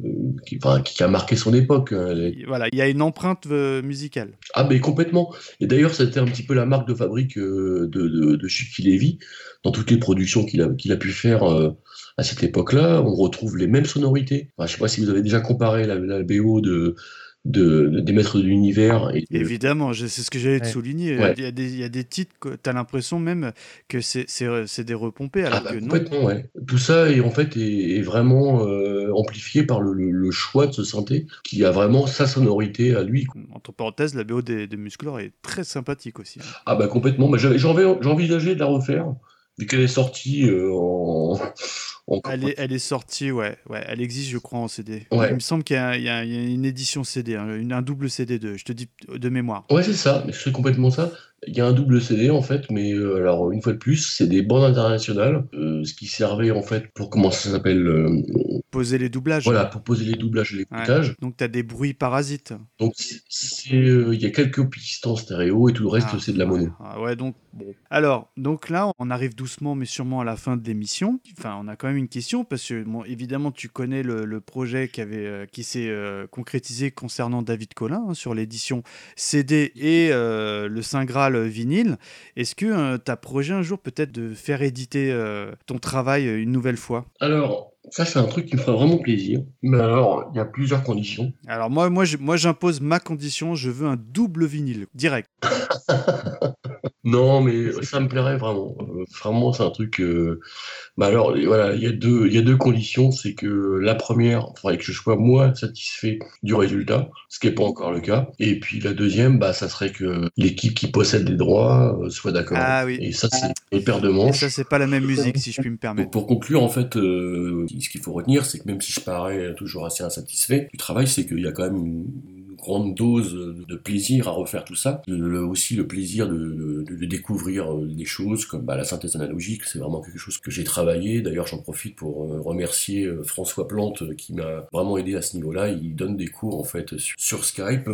qui, enfin, qui a marqué son époque. hein. Est- Voilà, il y a une empreinte musicale. Ah, mais complètement. Et d'ailleurs, c'était un petit peu la marque de fabrique de, de, de Levy. Dans toutes les productions qu'il a, qu'il a pu faire euh, à cette époque-là, on retrouve les mêmes sonorités. Enfin, je sais pas si vous avez déjà comparé la, la BO de, de, de- des Maîtres de l'Univers et de- Évidemment, c'est ce que j'allais te souligner. Ouais. Il, y a des, il y a des titres que tu as l'impression même que c'est des repompés, alors Ah bah, que non. complètement, ouais. Tout ça est en fait est, est vraiment euh, amplifié par le, le- le choix de ce synthé qui a vraiment sa sonorité à lui. Entre parenthèses, la BO des, des Musclor est très sympathique aussi. hein. Ah bah complètement. Bah, j'avais- envisagé de la refaire vu qu'elle est sortie euh, en, encore. Elle est, elle est sortie, ouais, ouais. Elle existe, je crois, en CD. Ouais. Il me semble qu'il y, a- y y une édition CD, hein, un double CD de, je te dis de mémoire. Ouais, c'est ça, mais c'est complètement ça. Il y a un double CD en fait, mais euh, alors une fois de plus, c'est des bandes internationales, euh, ce qui servait en fait pour comment ça s'appelle, euh, Poser les doublages. voilà, pour poser les doublages et Ouais. l'écoutage. Donc t'as des bruits parasites. Donc il y a quelques pistes en stéréo et tout le reste Ah, c'est de la mono. Ouais, Ah ouais, donc bon. Alors, donc là, on arrive doucement, mais sûrement à la fin de l'émission. Enfin, on a quand même une question parce que, bon, évidemment, tu connais le, le projet qui avait, euh, qui s'est euh, concrétisé concernant David Collin hein, sur l'édition CD et euh, le Saint Graal vinyle. Est-ce que tu as projet un jour peut-être de faire éditer euh, ton travail une nouvelle fois? Alors ça c'est un truc qui me ferait vraiment plaisir. Mais alors il y a plusieurs conditions. Alors moi, moi, je- moi, j'impose ma condition. Je veux un double vinyle direct. [LAUGHS] Non, mais ça me plairait vraiment. Euh, vraiment, c'est un truc. euh, Bah alors, voilà, il y a deux, il y a deux conditions. C'est que la première, il faudrait que je sois moi satisfait du résultat, ce qui n'est pas encore le cas. Et puis la deuxième, bah, ça serait que l'équipe qui possède les droits euh, soit d'accord. Ah oui. Et ça, c'est une paire de Et manches. ça, c'est pas la même musique, si je puis me permettre. Donc pour conclure, en fait, euh, ce qu'il faut retenir, c'est que même si je parais toujours assez insatisfait du travail, c'est qu'il y a quand même une grande dose de plaisir à refaire tout ça. Aussi le plaisir de, découvrir euh, des choses comme bah, la synthèse analogique, c'est vraiment quelque chose que j'ai travaillé. D'ailleurs, j'en profite pour euh, remercier euh, François Plante qui m'a vraiment aidé à ce niveau-là. Il donne des cours en fait sur, Skype,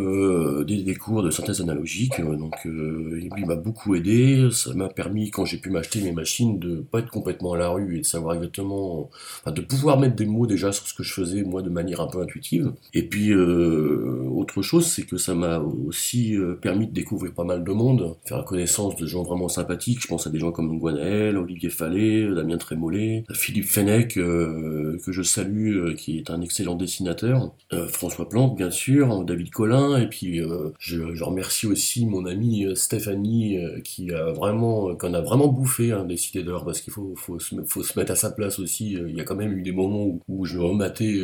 des, cours de synthèse analogique. Donc euh, il m'a beaucoup aidé. Ça m'a permis quand j'ai pu m'acheter mes machines de pas être complètement à la rue et de savoir exactement, de pouvoir mettre des mots déjà sur ce que je faisais moi de manière un peu intuitive. Et puis euh, autre chose, c'est que ça m'a aussi euh, permis de découvrir pas mal de monde, faire la connaissance de gens vraiment sympathiques. Je pense à des gens comme Gwenaël, Olivier Fallet, Damien Trémollet, Philippe Fenech, euh, que je salue, euh, qui est un excellent dessinateur, François Plante, bien sûr, David Collin, et puis je, remercie aussi mon amie Stéphanie, qui a vraiment, qu'on a vraiment bouffé hein, Décideur, parce qu'il faut, faut, se, faut se mettre à sa place aussi. Il y a quand même eu des moments où, où je rematais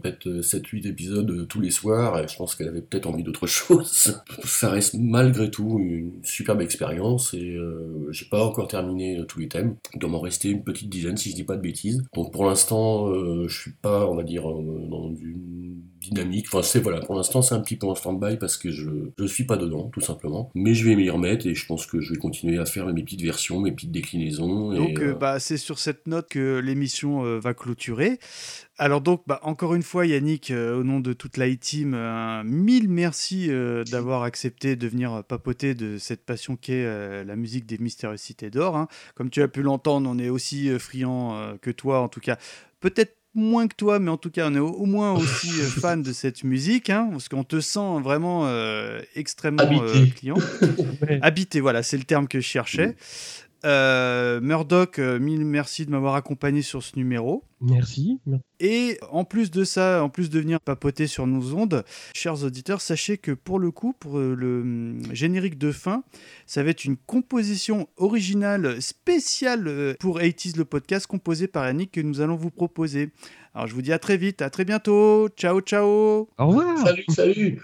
peut-être 7-8 épisodes tous les soirs, et je pense qu'elle avait peut-être envie d'autre chose. [LAUGHS] Ça reste malgré tout une superbe expérience, et euh, j'ai pas encore terminé euh, tous les thèmes. Il doit m'en rester une petite dizaine, si je dis pas de bêtises. Donc pour l'instant, euh, je suis pas, on va dire, dans une dynamique. Enfin, c'est voilà, pour l'instant, c'est un petit peu en stand-by parce que je, je suis pas dedans, tout simplement. Mais je vais m'y remettre et je pense que je vais continuer à faire mes petites versions, mes petites déclinaisons. et, Donc, euh, euh, bah, c'est sur cette note que l'émission euh, va clôturer. Alors donc, bah, encore une fois, Yannick, euh, au nom de toute la team, mille merci euh, d'avoir accepté de venir papoter de cette passion qu'est la musique des Mystérieuses Cités d'Or. hein. Comme tu as pu l'entendre, on est aussi friand que toi, en tout cas. Peut-être moins que toi, mais en tout cas, on est au, au moins aussi euh, [LAUGHS] fan de cette musique, hein, parce qu'on te sent vraiment euh, extrêmement euh, Habité. client. [LAUGHS] Habité, voilà, c'est le terme que je cherchais. Euh, Murdoch, euh, mille merci de m'avoir accompagné sur ce numéro. Merci. Et en plus de ça, en plus de venir papoter sur nos ondes, chers auditeurs, sachez que pour le coup, pour euh, le hum, générique de fin, ça va être une composition originale spéciale pour 80s le podcast, composée par Yannick, que nous allons vous proposer. Alors je vous dis à très vite, à très bientôt. Ciao, ciao Au revoir. Salut, salut